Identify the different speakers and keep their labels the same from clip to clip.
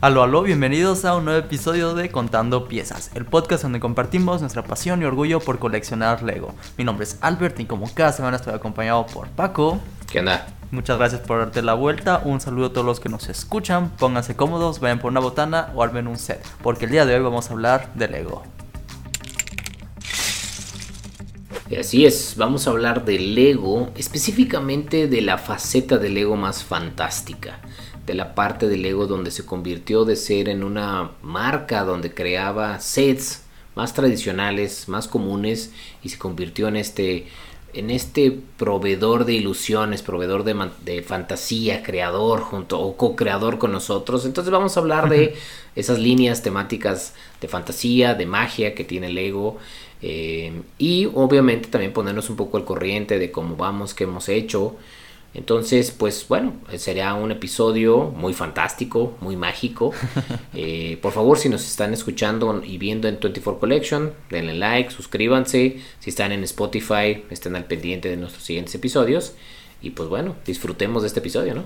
Speaker 1: Aló, aló, bienvenidos a un nuevo episodio de Contando Piezas, el podcast donde compartimos nuestra pasión y orgullo por coleccionar Lego. Mi nombre es Albert y como cada semana estoy acompañado por Paco.
Speaker 2: ¿Qué onda?
Speaker 1: Muchas gracias por darte la vuelta, un saludo a todos los que nos escuchan, pónganse cómodos, vayan por una botana o armen un set, porque el día de hoy vamos a hablar de Lego.
Speaker 2: Y así es, vamos a hablar de Lego, específicamente de la faceta de Lego más fantástica de la parte del Lego donde se convirtió de ser en una marca donde creaba sets más tradicionales, más comunes y se convirtió en este en este proveedor de ilusiones, proveedor de, de fantasía, creador junto o co-creador con nosotros. Entonces vamos a hablar de esas líneas temáticas de fantasía, de magia que tiene Lego eh, y obviamente también ponernos un poco al corriente de cómo vamos, qué hemos hecho. Entonces, pues bueno, sería un episodio muy fantástico, muy mágico. Eh, por favor, si nos están escuchando y viendo en 24 Collection, denle like, suscríbanse. Si están en Spotify, estén al pendiente de nuestros siguientes episodios. Y pues bueno, disfrutemos de este episodio, ¿no?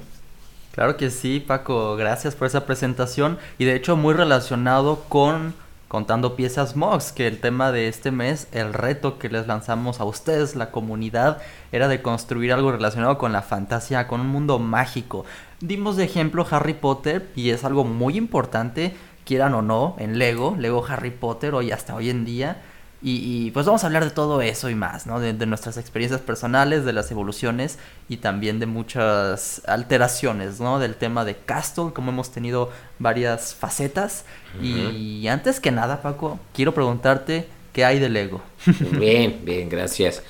Speaker 1: Claro que sí, Paco, gracias por esa presentación. Y de hecho, muy relacionado con contando piezas MOX, que el tema de este mes, el reto que les lanzamos a ustedes, la comunidad, era de construir algo relacionado con la fantasía, con un mundo mágico. Dimos de ejemplo Harry Potter y es algo muy importante, quieran o no, en Lego, Lego Harry Potter, hoy hasta hoy en día y, pues vamos a hablar de todo eso y más, ¿no? De, nuestras experiencias personales, de las evoluciones y también de muchas alteraciones, ¿no? Del tema de Castle, como hemos tenido varias facetas. Y antes que nada, Paco, quiero preguntarte qué hay de Lego.
Speaker 2: Bien, bien, gracias.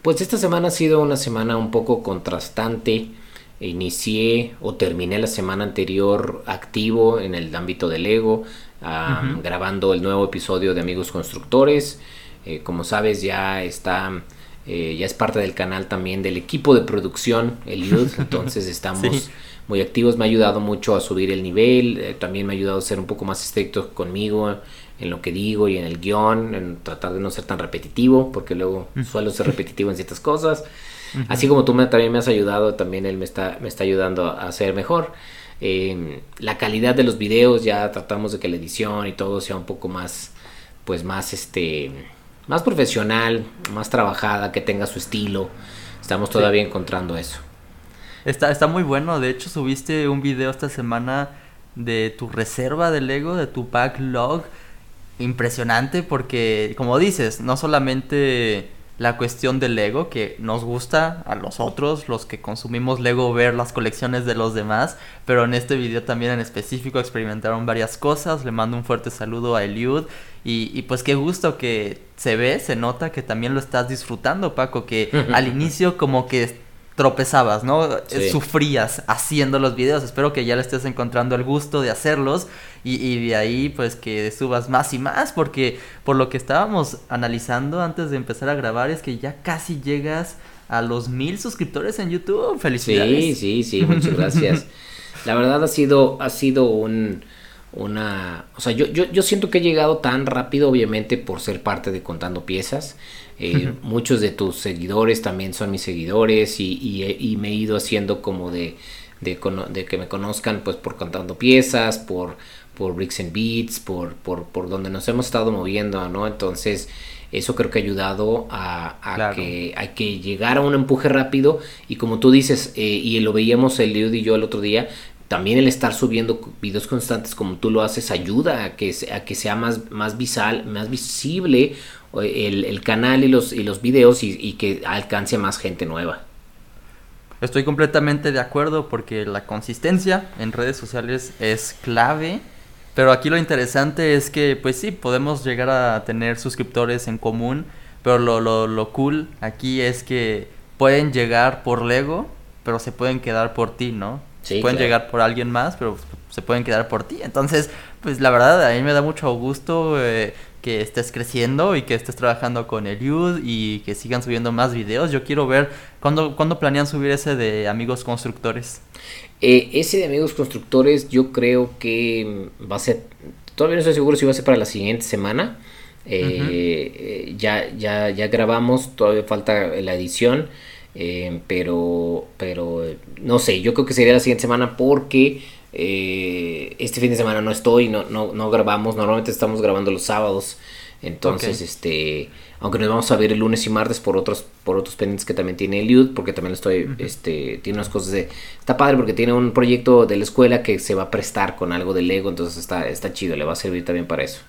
Speaker 2: Pues esta semana ha sido una semana un poco contrastante. Inicié o terminé la semana anterior activo en el ámbito grabando el nuevo episodio de Amigos Constructores. Eh, como sabes, ya está, eh, ya es parte del canal también del equipo de producción, el youth. Entonces estamos muy activos. Me ha ayudado mucho a subir el nivel. Eh, también me ha ayudado a ser un poco más estricto conmigo en lo que digo y en el guion, en tratar de no ser tan repetitivo, porque luego suelo ser repetitivo en ciertas cosas. Así como tú me, también me has ayudado, también él me está, me está ayudando a ser mejor. Em, la calidad de los videos ya tratamos de que la edición y todo sea un poco más, pues más este, más profesional, más trabajada, que tenga su estilo. Estamos todavía encontrando eso.
Speaker 1: Está, está muy bueno. De hecho, subiste un video esta semana de tu reserva de Lego, de tu backlog. Impresionante porque, como dices, no solamente la cuestión del Lego, que nos gusta a los otros, los que consumimos Lego, ver las colecciones de los demás, pero en este video también en específico experimentaron varias cosas, le mando un fuerte saludo a Eliud y, y pues qué gusto que se ve, se nota que también lo estás disfrutando, Paco, que al inicio como que tropezabas, ¿no? Sufrías haciendo los videos. Espero que ya le estés encontrando el gusto de hacerlos y, y, de ahí pues que subas más y más porque por lo que estábamos analizando antes de empezar a grabar es que ya casi llegas a los mil suscriptores en YouTube. Felicidades.
Speaker 2: Sí, sí, sí, muchas gracias. La verdad ha sido, ha sido un, una, o sea, yo, yo, yo siento que he llegado tan rápido obviamente por ser parte de Contando Piezas. Eh, muchos de tus seguidores también son mis seguidores y, me he ido haciendo como de, de, que me conozcan pues por contando piezas, por, por Bricks and Beats, por, por, por donde nos hemos estado moviendo, ¿no? Entonces eso creo que ha ayudado a, que, hay que llegar a un empuje rápido y como tú dices, eh, y lo veíamos el Liud y yo el otro día, también el estar subiendo videos constantes como tú lo haces ayuda a que, a que sea más, más, visual, más visible el, canal y los, y los videos y, que alcance a más gente nueva.
Speaker 1: Estoy completamente de acuerdo porque la consistencia en redes sociales es clave. Pero aquí lo interesante es que, pues sí, podemos llegar a tener suscriptores en común. Pero lo, lo, lo cool aquí es que pueden llegar por Lego, pero se pueden quedar por ti, ¿no? Pueden llegar por alguien más, pero se pueden quedar por ti. Entonces, pues la verdad, a mí me da mucho gusto eh, que estés creciendo y que estés trabajando con el Youth y que sigan subiendo más videos. Yo quiero ver cuándo, cuándo planean subir ese de amigos constructores.
Speaker 2: Eh, ese de amigos constructores yo creo que va a ser, todavía no estoy seguro si va a ser para la siguiente semana. Eh, ya, ya, ya grabamos, todavía falta la edición. Eh, pero, pero no sé, yo creo que sería la siguiente semana porque eh, este fin de semana no estoy, no, no, no grabamos, normalmente estamos grabando los sábados. Entonces, este, aunque nos vamos a ver el lunes y martes por otros, por otros pendientes que también tiene Eliud, porque también estoy, este, tiene unas cosas de, está padre porque tiene un proyecto de la escuela que se va a prestar con algo de Lego, entonces está, está chido, le va a servir también para eso.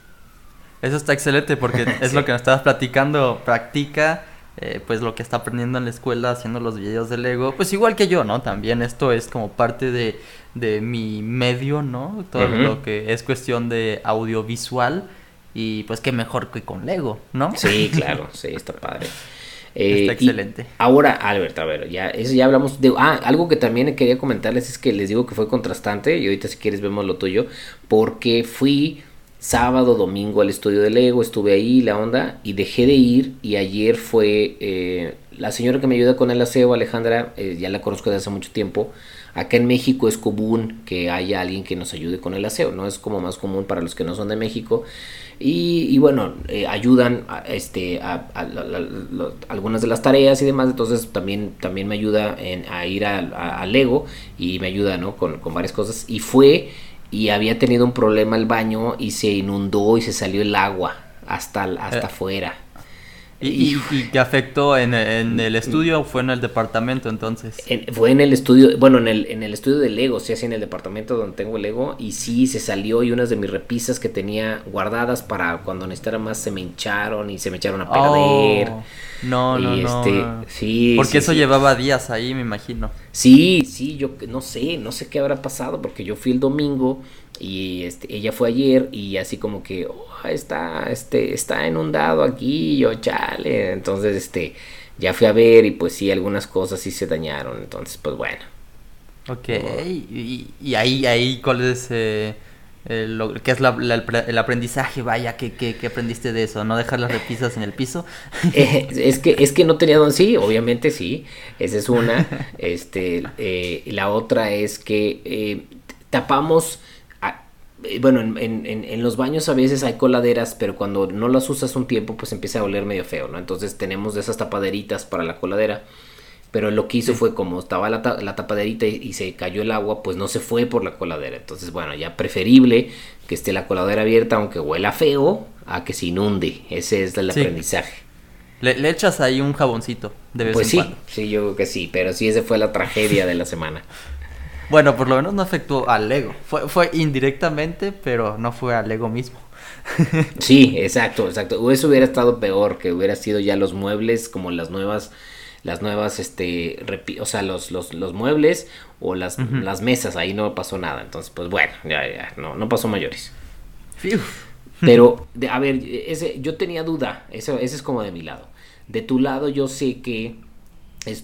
Speaker 1: Eso está excelente porque es lo que nos estabas platicando, practica eh, pues lo que está aprendiendo en la escuela haciendo los videos de Lego, pues igual que yo, ¿no? También esto es como parte de, de mi medio, ¿no? Todo lo que es cuestión de audiovisual y pues qué mejor que con Lego, ¿no?
Speaker 2: Sí, claro, sí, está padre.
Speaker 1: está eh, excelente.
Speaker 2: Ahora, Albert, a ver, ya, eso ya hablamos de... Ah, algo que también quería comentarles es que les digo que fue contrastante y ahorita si quieres vemos lo tuyo, porque fui sábado, domingo al estudio de Lego, estuve ahí, la onda, y dejé de ir. Y ayer fue eh, la señora que me ayuda con el aseo, Alejandra, eh, ya la conozco desde hace mucho tiempo. Acá en México es común que haya alguien que nos ayude con el aseo, ¿no? Es como más común para los que no son de México. Y, bueno, eh, ayudan a, este, a, algunas de las tareas y demás. Entonces también, también me ayuda en, a ir a, Lego y me ayuda, ¿no? Con, con varias cosas. Y fue y había tenido un problema el baño y se inundó y se salió el agua hasta, hasta eh, afuera.
Speaker 1: ¿Y, qué afectó en, el estudio o fue en el departamento entonces?
Speaker 2: fue en el estudio, bueno, en el, en el estudio de Lego, sí, así en el departamento donde tengo el Lego, y sí, se salió y unas de mis repisas que tenía guardadas para cuando necesitara más se me hincharon y se me echaron a perder.
Speaker 1: Oh, no, no, este,
Speaker 2: no. Sí.
Speaker 1: Porque eso llevaba días ahí, me imagino.
Speaker 2: Sí, sí, yo no sé, no sé qué habrá pasado, porque yo fui el domingo y este, ella fue ayer y así como que oh, está, este, está inundado aquí, yo chale. Entonces, este, ya fui a ver y pues sí, algunas cosas sí se dañaron. Entonces, pues bueno.
Speaker 1: Ok, y, y, ahí, ahí, ¿cuál es eh, lo, qué es el aprendizaje? Vaya, ¿qué, ¿qué, qué, aprendiste de eso? ¿No dejar las repisas en el piso?
Speaker 2: Eh, es, que, es que no tenía don sí, obviamente sí, esa es una. este, eh, la otra es que eh, tapamos eh, bueno, en, los baños a veces hay coladeras, pero cuando no las usas un tiempo, pues empieza a oler medio feo, ¿no? Entonces tenemos de esas tapaderitas para la coladera. Pero lo que hizo fue como estaba la, tapaderita y, se cayó el agua, pues no se fue por la coladera. Entonces, bueno, ya preferible que esté la coladera abierta, aunque huela feo, a que se inunde. Ese es el aprendizaje.
Speaker 1: Le, echas ahí un jaboncito de vez
Speaker 2: pues
Speaker 1: en
Speaker 2: sí, sí, yo creo que sí, pero sí, esa fue la tragedia de la semana.
Speaker 1: Bueno, por lo menos no afectó al Lego. Fue, fue indirectamente, pero no fue al Lego mismo.
Speaker 2: sí, exacto, exacto. Eso hubiera estado peor, que hubiera sido ya los muebles como las nuevas, las nuevas, este, o sea, los, los, los muebles o las, las mesas, ahí no pasó nada. Entonces, pues bueno, ya, ya, no, no pasó mayores. Pero, a ver, ese, yo tenía duda, ese, ese es como de mi lado. De tu lado yo sé que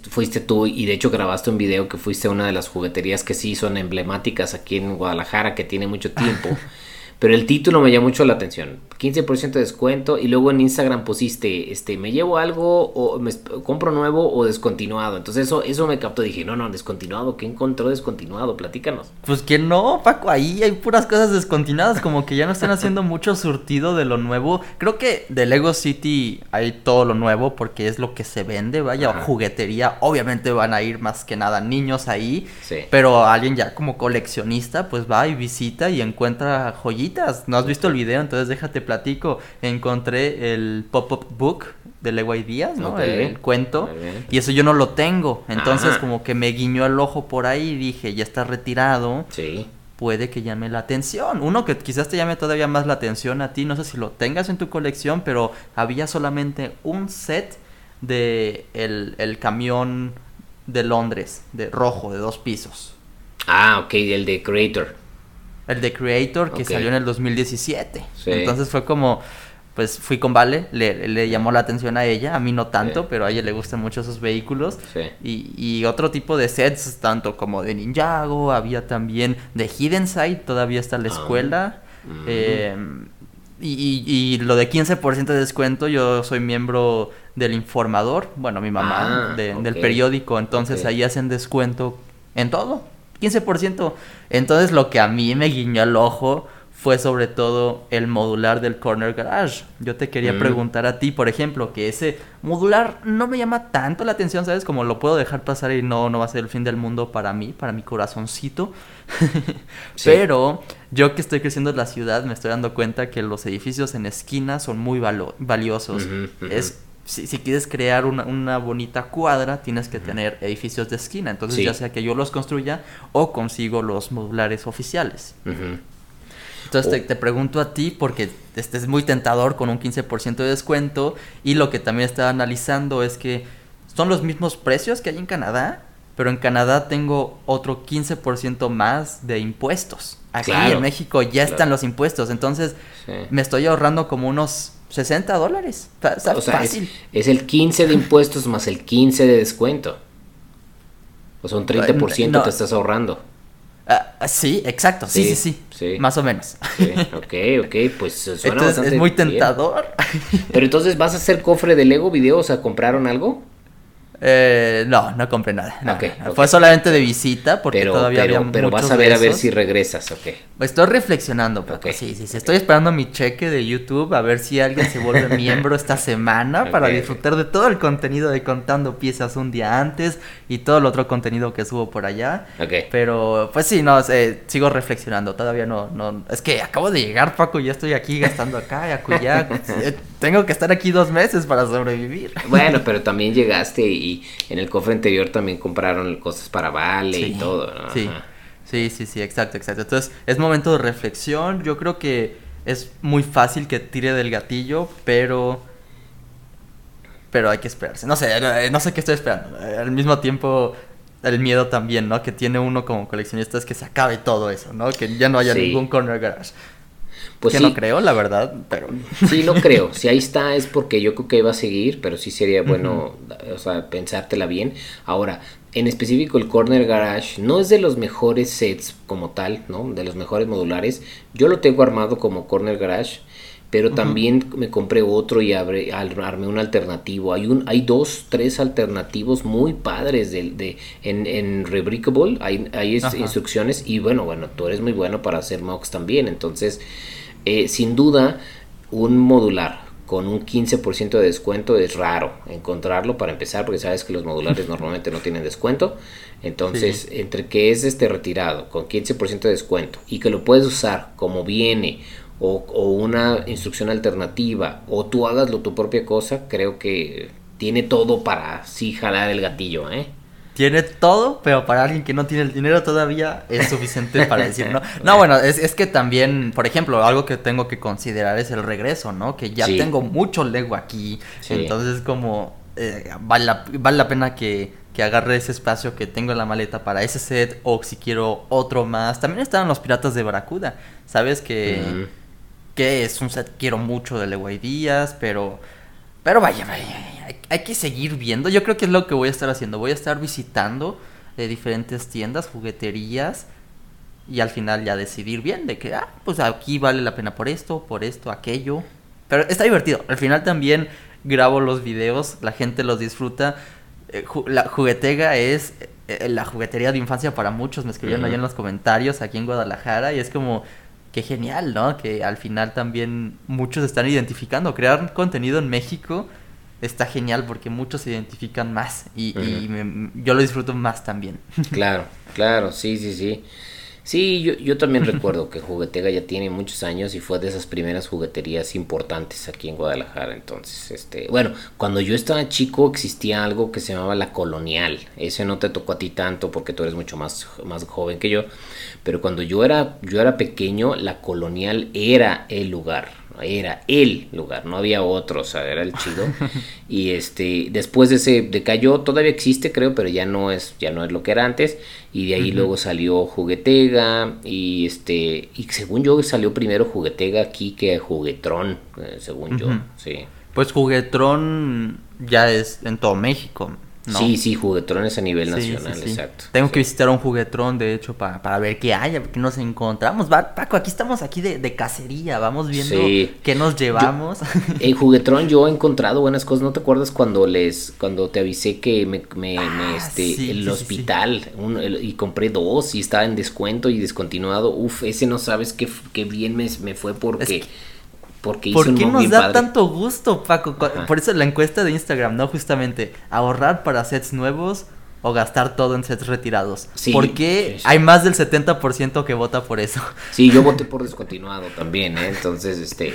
Speaker 2: fuiste tú y de hecho grabaste un video que fuiste una de las jugueterías que sí son emblemáticas aquí en Guadalajara que tiene mucho tiempo Pero el título me llamó mucho la atención. 15% de descuento y luego en Instagram pusiste, este, me llevo algo o me compro nuevo o descontinuado. Entonces eso, eso me captó. Dije, no, no, descontinuado. ¿Qué encontró descontinuado? Platícanos.
Speaker 1: Pues que no, Paco, ahí hay puras cosas descontinuadas. Como que ya no están haciendo mucho surtido de lo nuevo. Creo que de Lego City hay todo lo nuevo porque es lo que se vende. Vaya, juguetería. Obviamente van a ir más que nada niños ahí. Sí. Pero alguien ya como coleccionista, pues va y visita y encuentra joyitas ¿No has visto el video? Entonces déjate platico. Encontré el pop-up book de Lego Ideas, ¿no? El, cuento. Y eso yo no lo tengo. Entonces como que me guiñó el ojo por ahí y dije, ya está retirado.
Speaker 2: Sí.
Speaker 1: Puede que llame la atención. Uno que quizás te llame todavía más la atención a ti. No sé si lo tengas en tu colección, pero había solamente un set de el, el camión de Londres, de rojo, de dos pisos.
Speaker 2: Ah, ok, el de Creator.
Speaker 1: El de Creator, que salió en el 2017. Entonces fue como, pues fui con Vale, le, llamó la atención a ella, a mí no tanto, pero a ella le gustan mucho esos vehículos. Y, y, otro tipo de sets, tanto como de Ninjago, había también de Hidden Side, todavía está la ah. escuela. Eh, y, y, lo de 15% de descuento, yo soy miembro del informador, bueno, mi mamá, ah, del periódico, entonces ahí hacen descuento en todo. 15%. Entonces lo que a mí me guiñó el ojo fue sobre todo el modular del Corner Garage. Yo te quería
Speaker 2: Mm.
Speaker 1: preguntar a ti, por ejemplo, que ese modular no me llama tanto la atención, ¿sabes? Como lo puedo dejar pasar y no, no va a ser el fin del mundo para mí, para mi corazoncito.
Speaker 2: Sí.
Speaker 1: Pero yo que estoy creciendo en la ciudad me estoy dando cuenta que los edificios en esquina son muy valiosos. Es si, si quieres crear una, una bonita cuadra, tienes que tener edificios de esquina. Entonces,
Speaker 2: Sí.
Speaker 1: ya sea que yo los construya o consigo los modulares oficiales. Entonces, te,
Speaker 2: Oh.
Speaker 1: te pregunto a ti porque este es muy tentador con un 15% de descuento. Y lo que también estaba analizando es que son los mismos precios que hay en Canadá, pero en Canadá tengo otro 15% más de impuestos. Aquí
Speaker 2: Claro,
Speaker 1: en México ya están los impuestos. Entonces,
Speaker 2: Sí.
Speaker 1: me estoy ahorrando como unos 60 dólares. Está, está
Speaker 2: O sea, es,
Speaker 1: fácil.
Speaker 2: es el 15 de impuestos más el 15 de descuento. O sea, un 30%
Speaker 1: No.
Speaker 2: te estás ahorrando.
Speaker 1: Ah, ah, sí, exacto. Sí, sí,
Speaker 2: Sí,
Speaker 1: sí.
Speaker 2: sí.
Speaker 1: Más o menos.
Speaker 2: Sí, ok, ok, pues suena
Speaker 1: Entonces,
Speaker 2: bastante
Speaker 1: es muy
Speaker 2: bien.
Speaker 1: tentador.
Speaker 2: Pero entonces, ¿vas a hacer cofre de Lego video? O sea, ¿compraron algo?
Speaker 1: Eh, no, no compré nada. no, no. Fue solamente de visita porque
Speaker 2: Pero,
Speaker 1: todavía
Speaker 2: pero,
Speaker 1: había
Speaker 2: pero
Speaker 1: muchos
Speaker 2: vas a ver a ver si regresas, ok.
Speaker 1: Estoy reflexionando, Paco.
Speaker 2: Ok.
Speaker 1: Sí, sí, sí. Estoy esperando mi cheque de YouTube a ver si alguien se vuelve miembro esta semana para disfrutar de todo el contenido de Contando Piezas un día antes y todo el otro contenido que subo por allá. Pero, pues sí, no, eh, sigo reflexionando. Todavía no, no. Es que acabo de llegar, Paco, y ya estoy aquí gastando acá y acullá. Eh, Tengo que estar aquí dos meses para sobrevivir.
Speaker 2: Bueno, pero también llegaste y en el cofre anterior también compraron cosas para Vale y todo, ¿no?
Speaker 1: Sí, sí, sí, sí, exacto, exacto. Entonces, es momento de reflexión. Yo creo que es muy fácil que tire del gatillo, pero. Pero hay que esperarse. No sé, eh, no sé qué estoy esperando. Eh, Al mismo tiempo, el miedo también, ¿no? Que tiene uno como coleccionista es que se acabe todo eso, ¿no? Que ya no haya
Speaker 2: Sí.
Speaker 1: ningún corner garage.
Speaker 2: Pues
Speaker 1: que
Speaker 2: sí,
Speaker 1: no creo, la verdad, pero.
Speaker 2: Sí, no creo. Si ahí está es porque yo creo que va a seguir, pero sí sería bueno, o sea, pensártela bien. Ahora, en específico el Corner Garage no es de los mejores sets como tal, ¿no? De los mejores modulares. Yo lo tengo armado como Corner Garage, pero también me compré otro y abre- armé un alternativo. Hay un, hay dos, tres alternativos muy padres de, de- en, en Rebrickable. Hay, hay instrucciones y bueno, bueno, tú eres muy bueno para hacer mocks también. Entonces, eh, sin duda, un modular con un 15% de descuento es raro encontrarlo para empezar, porque sabes que los modulares normalmente no tienen descuento. Entonces, entre que es este retirado con 15% de descuento y que lo puedes usar como viene o, o una instrucción alternativa o tú hagas lo tu propia cosa, creo que tiene todo para sí jalar el gatillo, ¿eh?
Speaker 1: Tiene todo, pero para alguien que no tiene el dinero todavía es suficiente para decir, ¿no? No, bueno, es, es que también, por ejemplo, algo que tengo que considerar es el regreso, ¿no? Que ya
Speaker 2: Sí.
Speaker 1: tengo mucho Lego aquí,
Speaker 2: Sí.
Speaker 1: entonces como eh, vale, la, vale la pena que, que agarre ese espacio que tengo en la maleta para ese set o si quiero otro más. También estaban los Piratas de Barracuda, ¿sabes? Que, que es un set que quiero mucho de Lego Díaz, pero... Pero vaya, vaya, hay, hay que seguir viendo. Yo creo que es lo que voy a estar haciendo. Voy a estar visitando eh, diferentes tiendas, jugueterías y al final ya decidir bien de que, ah, pues aquí vale la pena por esto, por esto, aquello. Pero está divertido. Al final también grabo los videos, la gente los disfruta. Eh, ju- la juguetega es eh, la juguetería de infancia para muchos. Me escribieron
Speaker 2: Ujú.
Speaker 1: allá en los comentarios aquí en Guadalajara y es como qué genial, ¿no? Que al final también muchos están identificando. Crear contenido en México está genial porque muchos se identifican más y, me- yo lo disfruto más también.
Speaker 2: Claro, claro, sí, sí, sí. Sí, yo, yo también recuerdo que Juguetega ya tiene muchos años y fue de esas primeras jugueterías importantes aquí en Guadalajara. Entonces, este, bueno, cuando yo estaba chico existía algo que se llamaba la colonial. Ese no te tocó a ti tanto porque tú eres mucho más, más joven que yo. Pero cuando yo era, yo era pequeño, la colonial era el lugar. Era el lugar, no había otro, o sea, era el chido. y este, después de ese decayó, todavía existe, creo, pero ya no es, ya no es lo que era antes. Y de ahí luego salió Juguetega. Y este, y según yo salió primero Juguetega aquí que Juguetrón, eh, según yo, sí.
Speaker 1: Pues Juguetrón ya es en todo México.
Speaker 2: Sí, sí, juguetrones a nivel nacional, exacto.
Speaker 1: Tengo que visitar un juguetrón, de hecho, para, para ver qué hay, qué nos encontramos. Va, Paco, aquí estamos aquí de, cacería, vamos viendo qué nos llevamos.
Speaker 2: en juguetrón yo he encontrado buenas cosas. ¿No te acuerdas cuando les, cuando te avisé que me, me, ah, este, el hospital y compré dos y estaba en descuento y descontinuado? Uf, ese no sabes qué, qué bien me, me fue porque...
Speaker 1: Porque ¿Por qué nos da tanto gusto, Paco? Por eso la encuesta de Instagram, ¿no? Justamente, ahorrar para sets nuevos o gastar todo en sets retirados. Sí, Porque hay más del 70% que vota por eso.
Speaker 2: Sí, yo voté por descontinuado también, ¿eh? Entonces, este,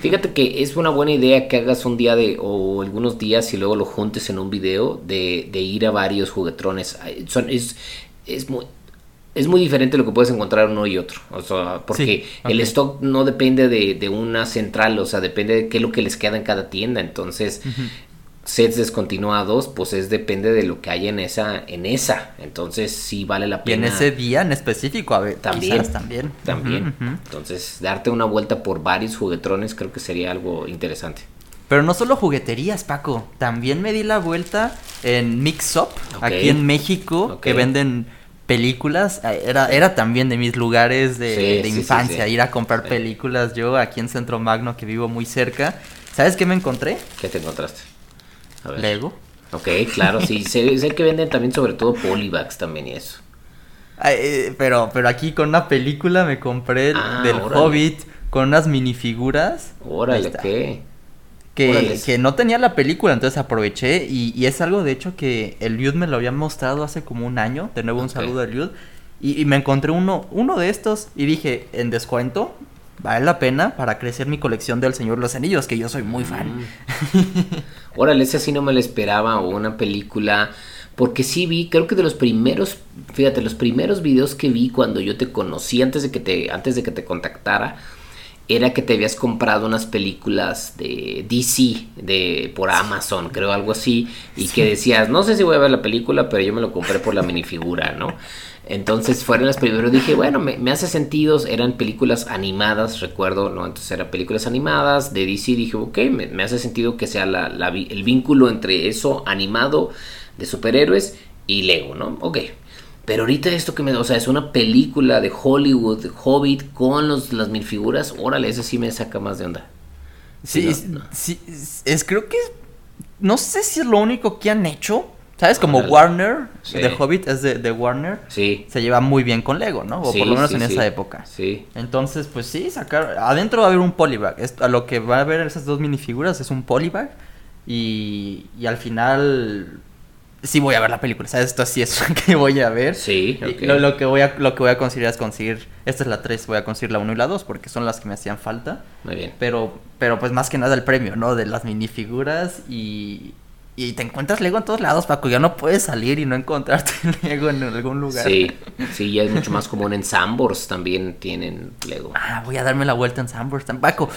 Speaker 2: fíjate que es una buena idea que hagas un día de, o algunos días y luego lo juntes en un video de, de ir a varios juguetrones. Son, es, es muy, es muy diferente lo que puedes encontrar uno y otro. O sea, porque el stock no depende de, una central, o sea, depende de qué es lo que les queda en cada tienda. Entonces, sets descontinuados, pues es depende de lo que hay en esa, en esa. Entonces, sí vale la pena.
Speaker 1: Y en ese día en específico, a ver,
Speaker 2: también. También. También. Entonces, darte una vuelta por varios juguetrones creo que sería algo interesante.
Speaker 1: Pero no solo jugueterías, Paco. También me di la vuelta en Mix Up, aquí en México, que venden películas, eh, era, era también de mis lugares de, infancia, ir a comprar películas. Yo aquí en Centro Magno, que vivo muy cerca, ¿sabes qué me encontré?
Speaker 2: ¿Qué te encontraste?
Speaker 1: Lego.
Speaker 2: Ok, claro, sí, sé, que venden también sobre todo polybags también y eso.
Speaker 1: Eh, pero, pero aquí con una película me compré ah, del Hobbit con unas minifiguras.
Speaker 2: Órale, ¿qué?
Speaker 1: Que, no tenía la película, entonces aproveché y, es algo de hecho que el Liud me lo había mostrado hace como un año, de nuevo un saludo al Liud, y, me encontré uno, uno de estos y dije, en descuento, vale la pena para crecer mi colección del Señor los Anillos, que yo soy muy fan. Mm.
Speaker 2: Órale, ese sí no me lo esperaba, o una película... Porque sí vi, creo que de los primeros, fíjate, los primeros videos que vi cuando yo te conocí, antes de que te, antes de que te contactara, era que te habías comprado unas películas de DC de por Amazon, creo algo así, y que decías, no sé si voy a ver la película, pero yo me lo compré por la minifigura, ¿no? Entonces fueron las primeras, dije, bueno, me, hace sentido, eran películas animadas, recuerdo, ¿no? Entonces eran películas animadas de DC, dije, ok, me, hace sentido que sea la, el vínculo entre eso animado de superhéroes y Lego, ¿no? Ok, pero ahorita esto que me... O sea, es una película de Hollywood, Hobbit, con los, las mil figuras. Órale, eso sí me saca más de onda.
Speaker 1: Sí, sí, es, creo que... No sé si es lo único que han hecho. ¿Sabes? Como Warner, de Hobbit es de, Warner.
Speaker 2: Sí.
Speaker 1: Se lleva muy bien con Lego, ¿no? O por lo menos en esa época.
Speaker 2: Sí.
Speaker 1: Entonces, pues sí, sacar... Adentro va a haber un polybag. a lo que va a haber esas dos minifiguras es un polybag. Y, y al final sí voy a ver la película, ¿sabes? Esto sí es lo que voy a ver.
Speaker 2: Sí,
Speaker 1: lo, que voy a, lo que voy a conseguir es conseguir, esta es la 3, voy a conseguir la 1 y la 2 porque son las que me hacían falta.
Speaker 2: Muy bien.
Speaker 1: Pero, pero pues más que nada el premio, ¿no? De las minifiguras y, y te encuentras Lego en todos lados, Paco. Ya no puedes salir y no encontrarte Lego en algún lugar.
Speaker 2: Sí, sí, ya es mucho más común en Sambors también tienen Lego.
Speaker 1: Ah, voy a darme la vuelta en Sambors. Paco,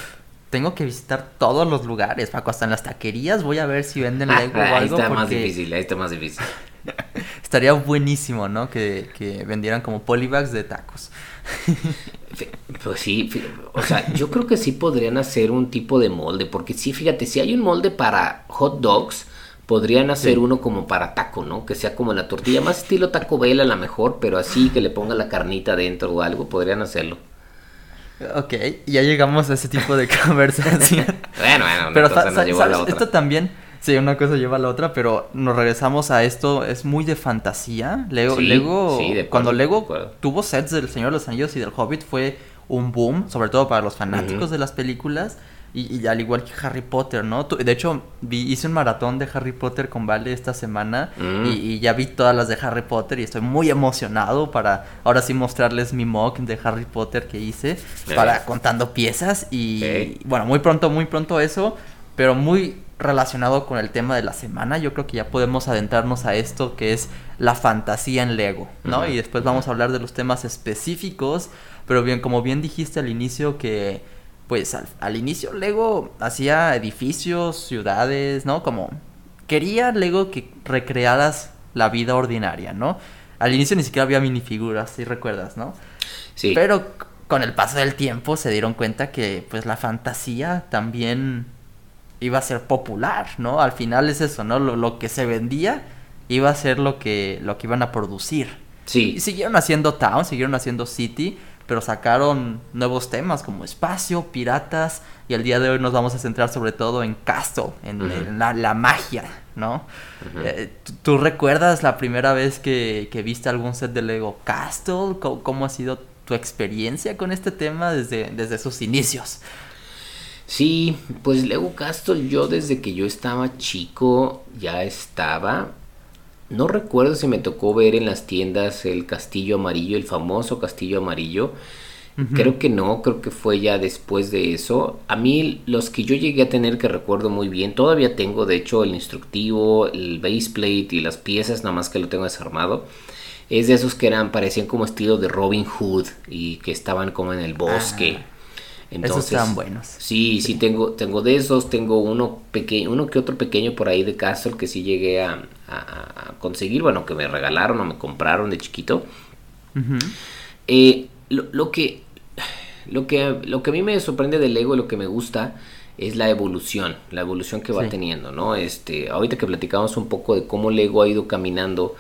Speaker 1: tengo que visitar todos los lugares, Paco, hasta en las taquerías voy a ver si venden Lego o algo.
Speaker 2: Ahí está más difícil, ahí está más difícil.
Speaker 1: Estaría buenísimo, ¿no? Que, que vendieran como polybags de tacos.
Speaker 2: Pues sí, o sea, yo creo que sí podrían hacer un tipo de molde, porque sí, fíjate, si hay un molde para hot dogs, podrían hacer uno como para taco, ¿no? Que sea como la tortilla, más estilo Taco Bell a lo mejor, pero así que le ponga la carnita dentro o algo, podrían hacerlo.
Speaker 1: Ok, ya llegamos a ese tipo de conversación.
Speaker 2: bueno, bueno, pero cosa lleva a la otra.
Speaker 1: esto también, sí, una cosa lleva a la otra, pero nos regresamos a esto, es muy de fantasía. Lego, Lego cuando Lego tuvo sets del Señor de los Anillos y del Hobbit fue un boom, sobre todo para los fanáticos de las películas. Y, al igual que Harry Potter, ¿no? De hecho, vi, hice un maratón de Harry Potter con Vale esta semana mm. y, ya vi todas las de Harry Potter y estoy muy emocionado para ahora sí mostrarles mi mock de Harry Potter que hice para contando piezas y bueno, muy pronto, muy pronto eso, pero muy relacionado con el tema de la semana, yo creo que ya podemos adentrarnos a esto que es la fantasía en Lego, ¿no? Y después vamos a hablar de los temas específicos, pero bien, como bien dijiste al inicio que pues al, inicio Lego hacía edificios, ciudades, ¿no? Como quería Lego que recrearas la vida ordinaria, ¿no? Al inicio ni siquiera había minifiguras, si recuerdas, ¿no?
Speaker 2: Sí.
Speaker 1: Pero con el paso del tiempo se dieron cuenta que pues la fantasía también iba a ser popular, ¿no? Al final es eso, ¿no? Lo, lo que se vendía iba a ser lo que, lo que iban a producir.
Speaker 2: Sí.
Speaker 1: Y siguieron haciendo Town, siguieron haciendo City, pero sacaron nuevos temas como espacio, piratas, y el día de hoy nos vamos a centrar sobre todo en Castle, en, la, magia, ¿no? Eh, ¿tú, recuerdas la primera vez que, viste algún set de Lego Castle? ¿Cómo, ha sido tu experiencia con este tema desde, desde sus inicios?
Speaker 2: Sí, pues Lego Castle yo desde que yo estaba chico ya estaba. No recuerdo si me tocó ver en las tiendas el castillo amarillo, el famoso castillo amarillo. Creo que no, creo que fue ya después de eso. A mí los que yo llegué a tener que recuerdo muy bien, todavía tengo de hecho el instructivo, el baseplate y las piezas, nada más que lo tengo desarmado. Es de esos que eran, parecían como estilo de Robin Hood y que estaban como en el bosque.
Speaker 1: Ah. Entonces, esos están buenos.
Speaker 2: Sí, sí, tengo, tengo de esos, tengo uno pequeño, uno que otro pequeño por ahí de Castle que sí llegué a, conseguir, bueno, que me regalaron o me compraron de chiquito. Eh, lo, que lo que, lo que a mí me sorprende del Lego y lo que me gusta es la evolución, la evolución que va teniendo, ¿no? Este, ahorita que platicamos un poco de cómo Lego ha ido caminando,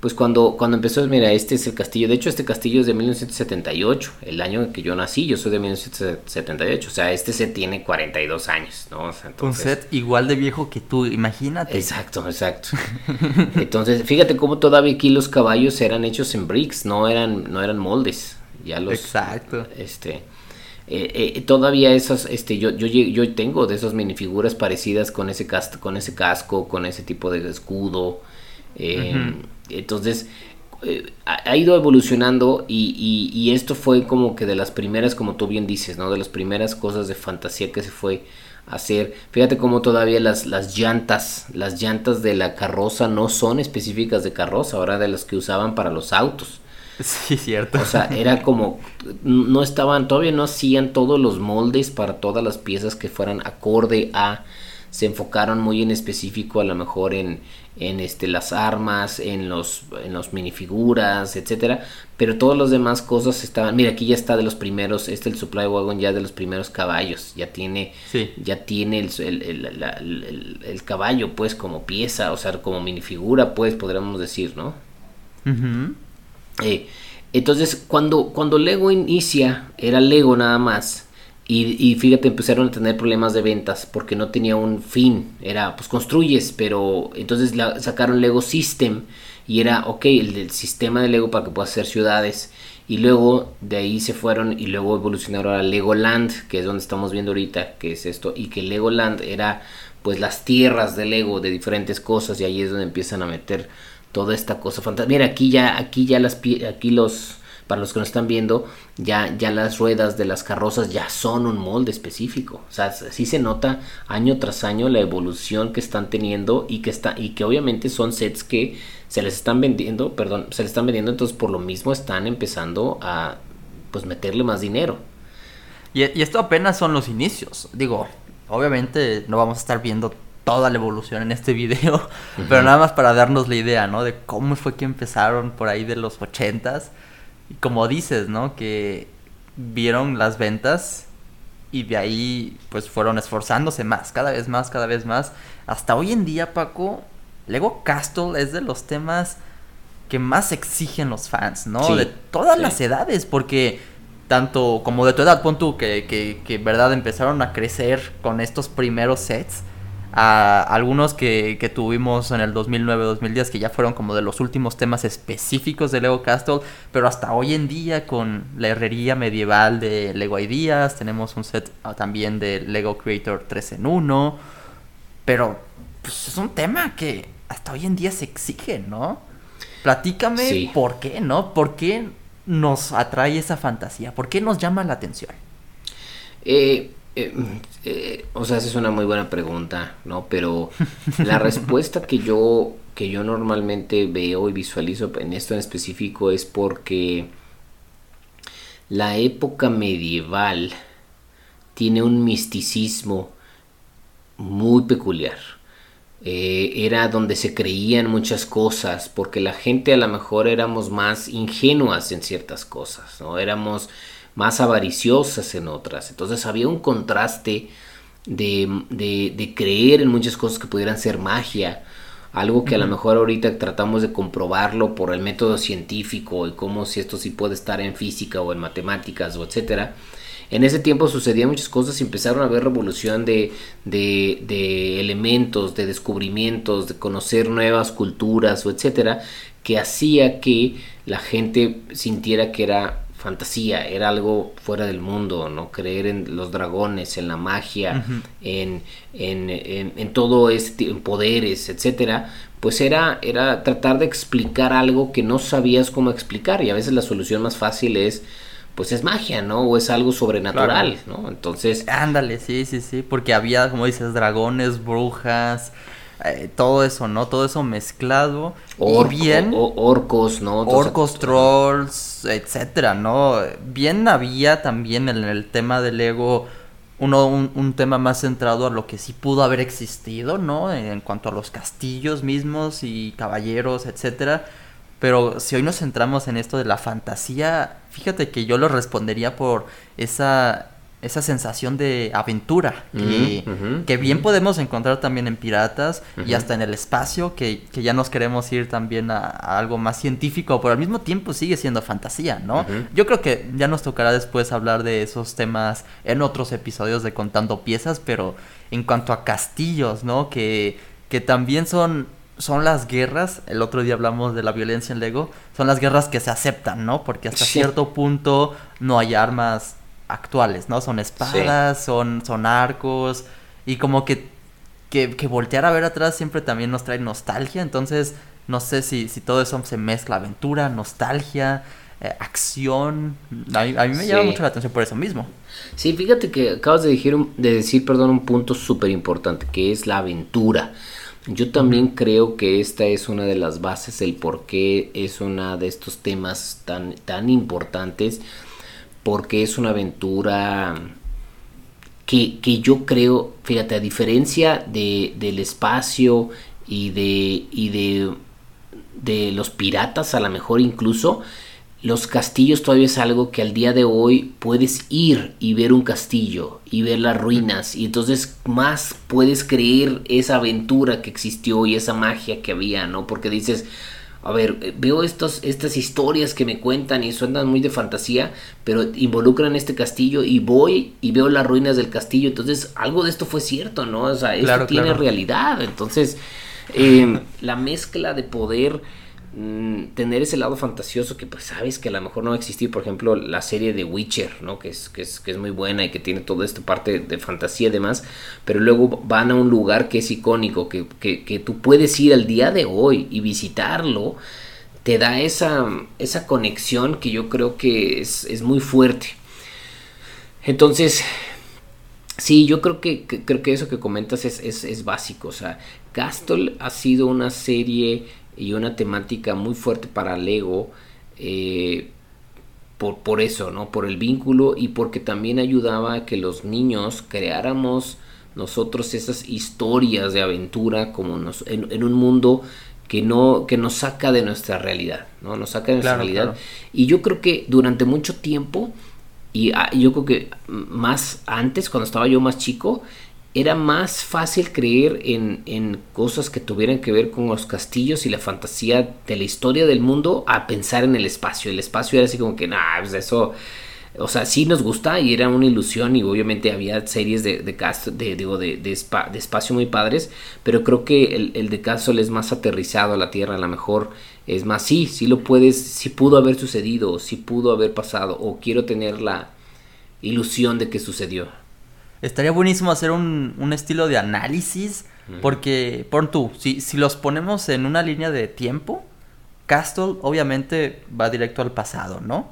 Speaker 2: pues cuando, cuando empezó, mira, este es el castillo, de hecho este castillo es de 1978, el año en que yo nací, yo soy de 1978, o sea, este set tiene 42 años, ¿no?
Speaker 1: Un set igual de viejo que tú, imagínate.
Speaker 2: Exacto, exacto. entonces, fíjate cómo todavía aquí los caballos eran hechos en bricks, no eran, no eran moldes. Ya los,
Speaker 1: Exacto.
Speaker 2: Este, eh, eh, todavía esas, este, yo, yo, yo tengo de esas minifiguras parecidas con ese, casco, con ese casco, con ese tipo de escudo. Eh, entonces, ha, ido evolucionando y, y, esto fue como que de las primeras, como tú bien dices, ¿no? De las primeras cosas de fantasía que se fue a hacer. Fíjate cómo todavía las, las llantas, las llantas de la carroza no son específicas de carroza, ahora de las que usaban para los autos.
Speaker 1: Sí, cierto.
Speaker 2: O sea, era como, no estaban, todavía no hacían todos los moldes para todas las piezas que fueran acorde a, se enfocaron muy en específico a lo mejor en, en este, las armas, en los, en los minifiguras, etcétera, pero todas las demás cosas estaban, mira, aquí ya está de los primeros, este el Supply Wagon ya de los primeros caballos, ya tiene, ya tiene el, el, el, caballo pues como pieza, o sea, como minifigura pues podríamos decir, ¿no? Eh, entonces, cuando, cuando Lego inicia, era Lego nada más. Y, fíjate, empezaron a tener problemas de ventas porque no tenía un fin. Era, pues construyes, pero entonces la, sacaron Lego System y era, ok, el, sistema de Lego para que puedas hacer ciudades. Y luego de ahí se fueron y luego evolucionaron a Legoland, que es donde estamos viendo ahorita, que es esto. Y que Legoland era, pues, las tierras de Lego de diferentes cosas y ahí es donde empiezan a meter toda esta cosa fantástica. Mira, aquí ya, aquí ya las aquí los para los que nos están viendo, ya, ya las ruedas de las carrozas ya son un molde específico. O sea, sí se nota año tras año la evolución que están teniendo y que está, y que obviamente son sets que se les están vendiendo, perdón, se les están vendiendo, entonces por lo mismo están empezando a pues meterle más dinero.
Speaker 1: Y, y esto apenas son los inicios. Digo, obviamente no vamos a estar viendo toda la evolución en este video, pero nada más para darnos la idea, ¿no? De cómo fue que empezaron por ahí de los ochentas. Y como dices, ¿no? Que vieron las ventas y de ahí pues fueron esforzándose más, cada vez más, cada vez más. Hasta hoy en día, Paco, Lego Castle es de los temas que más exigen los fans, ¿no? de todas las edades, porque tanto como de tu edad, pon tú, que, que, que, verdad empezaron a crecer con estos primeros sets a algunos que, que tuvimos en el 2009-2010 que ya fueron como de los últimos temas específicos de Lego Castle, pero hasta hoy en día con la herrería medieval de Lego Ideas, tenemos un set ah, también de Lego Creator 3 en 1, pero pues, es un tema que hasta hoy en día se exige, ¿no? Platícame por qué, ¿no? ¿Por qué nos atrae esa fantasía? ¿Por qué nos llama la atención?
Speaker 2: Eh, eh, eh, o sea, esa es una muy buena pregunta, ¿no? Pero la respuesta que yo, que yo normalmente veo y visualizo en esto en específico es porque la época medieval tiene un misticismo muy peculiar. Eh, era donde se creían muchas cosas, porque la gente a lo mejor éramos más ingenuas en ciertas cosas, ¿no? Éramos más avariciosas en otras. Entonces había un contraste de, de, creer en muchas cosas que pudieran ser magia algo que a lo mejor ahorita tratamos de comprobarlo por el método científico y cómo si esto sí puede estar en física o en matemáticas o etcétera. En ese tiempo sucedían muchas cosas y empezaron a haber revolución de, de, de elementos, de descubrimientos, de conocer nuevas culturas o etcétera, que hacía que la gente sintiera que era fantasía, era algo fuera del mundo, ¿no? Creer en los dragones, en la magia, en, en, en, todo este en poderes, etcétera, pues era, era tratar de explicar algo que no sabías cómo explicar. Y a veces la solución más fácil es pues es magia, ¿no? O es algo sobrenatural, ¿no? Entonces.
Speaker 1: Ándale, sí, sí, sí. Porque había, como dices, dragones, brujas, eh, todo eso, ¿no? Todo eso mezclado.
Speaker 2: y bien. orcos, ¿no?
Speaker 1: orcos, trolls, etcétera, ¿no? Bien había también en el tema del ego. Uno, un, tema más centrado a lo que sí pudo haber existido, ¿no? En cuanto a los castillos mismos y caballeros, etcétera. Pero si hoy nos centramos en esto de la fantasía, fíjate que yo lo respondería por esa esa sensación de aventura que, bien podemos encontrar también en piratas y hasta en el espacio que, ya nos queremos ir también a, algo más científico pero al mismo tiempo sigue siendo fantasía no yo creo que ya nos tocará después hablar de esos temas en otros episodios de contando piezas pero en cuanto a castillos no que que también son son las guerras, el otro día hablamos de la violencia en Lego, son las guerras que se aceptan, ¿no? Porque hasta cierto punto no hay armas actuales, ¿no? Son espadas, son, son arcos, y como que, que, voltear a ver atrás siempre también nos trae nostalgia, entonces no sé si, si todo eso se mezcla, aventura, nostalgia, eh, acción, a mí, me llama mucho la atención por eso mismo.
Speaker 2: Sí, fíjate que acabas de decir, de decir perdón, un punto súper importante, que es la aventura. Yo también creo que esta es una de las bases, el por qué es uno de estos temas tan, tan importantes porque es una aventura que, yo creo, fíjate, a diferencia de, del espacio y de, y de, de los piratas, a lo mejor incluso, los castillos todavía es algo que al día de hoy puedes ir y ver un castillo y ver las ruinas y entonces más puedes creer esa aventura que existió y esa magia que había, ¿no? Porque dices, a ver, veo estos, estas historias que me cuentan y suenan muy de fantasía, pero involucran este castillo y voy y veo las ruinas del castillo, entonces algo de esto fue cierto, ¿no? O sea, esto tiene realidad, entonces eh, la mezcla de poder Mm, tener ese lado fantasioso que pues sabes que a lo mejor no existir por ejemplo la serie de Witcher no que es, que es, que es muy buena y que tiene toda esta parte de fantasía y demás pero luego van a un lugar que es icónico que, que, tú puedes ir al día de hoy y visitarlo te da esa, esa conexión que yo creo que es, es muy fuerte entonces Sí, yo creo que, creo que eso que comentas es, es, es, básico. O sea, Castle ha sido una serie y una temática muy fuerte para Lego eh, por, por, eso, ¿no? Por el vínculo y porque también ayudaba a que los niños creáramos nosotros esas historias de aventura como nos, en, un mundo que no que nos saca de nuestra realidad, ¿no? Nos saca de nuestra realidad. Y yo creo que durante mucho tiempo y ah, yo creo que más antes cuando estaba yo más chico era más fácil creer en, cosas que tuvieran que ver con los castillos y la fantasía de la historia del mundo a pensar en el espacio. El espacio era así como que, nah, pues eso, o sea, sí nos gusta y era una ilusión y obviamente había series de, de, de, digo, de, de, espacio muy padres, pero creo que el, el de Castle es más aterrizado a la Tierra, a lo mejor es más, sí, sí lo puedes, sí pudo haber sucedido, sí pudo haber pasado, o quiero tener la ilusión de que sucedió.
Speaker 1: Estaría buenísimo hacer un, un estilo de análisis. Porque, pon tú, si, si los ponemos en una línea de tiempo, Castle obviamente va directo al pasado, ¿no?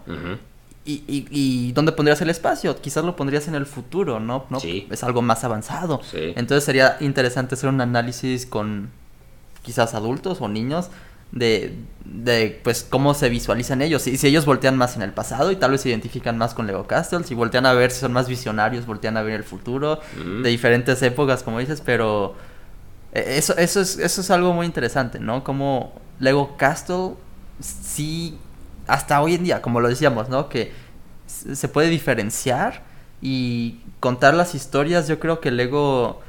Speaker 1: y, y, y, dónde pondrías el espacio? Quizás lo pondrías en el futuro, ¿no? ¿No? Es algo más avanzado. Entonces sería interesante hacer un análisis con quizás adultos o niños de, de pues cómo se visualizan ellos. Y si ellos voltean más en el pasado y tal vez se identifican más con Lego Castle, si voltean a ver si son más visionarios, voltean a ver el futuro mm. de diferentes épocas, como dices, pero eh, eso, eso, es, eso es algo muy interesante, ¿no? Como Lego Castle sí, hasta hoy en día, como lo decíamos, ¿no? Que se puede diferenciar y contar las historias, yo creo que Lego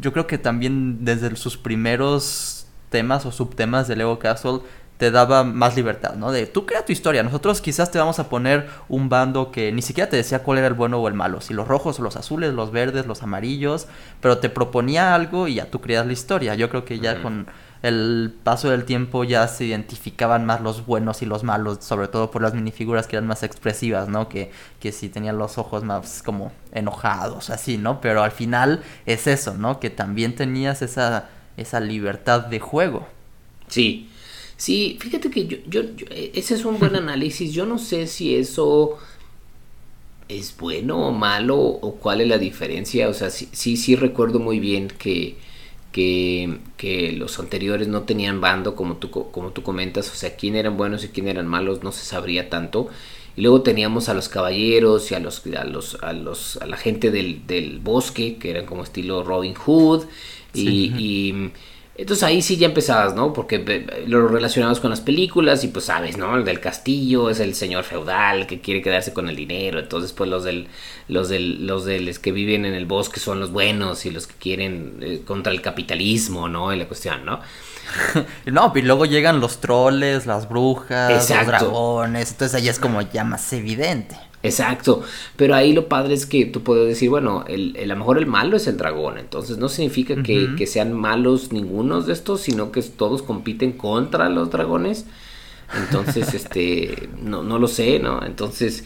Speaker 1: yo creo que también desde sus primeros temas o subtemas de Lego Castle te daba más libertad, ¿no? De tú crea tu historia, nosotros quizás te vamos a poner un bando que ni siquiera te decía cuál era el bueno o el malo, si los rojos los azules, los verdes, los amarillos, pero te proponía algo y ya tú creas la historia. Yo creo que ya con el paso del tiempo ya se identificaban más los buenos y los malos, sobre todo por las minifiguras que eran más expresivas, ¿no? Que, que si tenían los ojos más como enojados, así, ¿no? Pero al final es eso, ¿no? Que también tenías esa, esa libertad de juego.
Speaker 2: Sí, sí, fíjate que yo, yo, ese es un buen análisis, yo no sé si eso es bueno o malo o cuál es la diferencia, o sea, sí, sí, sí recuerdo muy bien que que, los anteriores no tenían bando, como tú, como tú comentas, o sea, quién eran buenos y quién eran malos no se sabría tanto. Y luego teníamos a los caballeros y a los a los a los a la gente del, del bosque, que eran como estilo Robin Hood. Y, entonces ahí sí ya empezabas, ¿no? Porque lo relacionabas con las películas y pues sabes, ¿no? El del castillo es el señor feudal que quiere quedarse con el dinero. Entonces pues los del los del los del que viven en el bosque son los buenos y los que quieren eh, contra el capitalismo, ¿no? Y la cuestión, ¿no?
Speaker 1: no, y luego llegan los troles, las brujas, los dragones. Entonces ahí es como ya más evidente.
Speaker 2: Exacto, pero ahí lo padre es que tú puedes decir, bueno, el, a lo mejor el malo es el dragón, entonces no significa que, sean malos ningunos de estos, sino que todos compiten contra los dragones, entonces, este, no, no lo sé, ¿no? Entonces,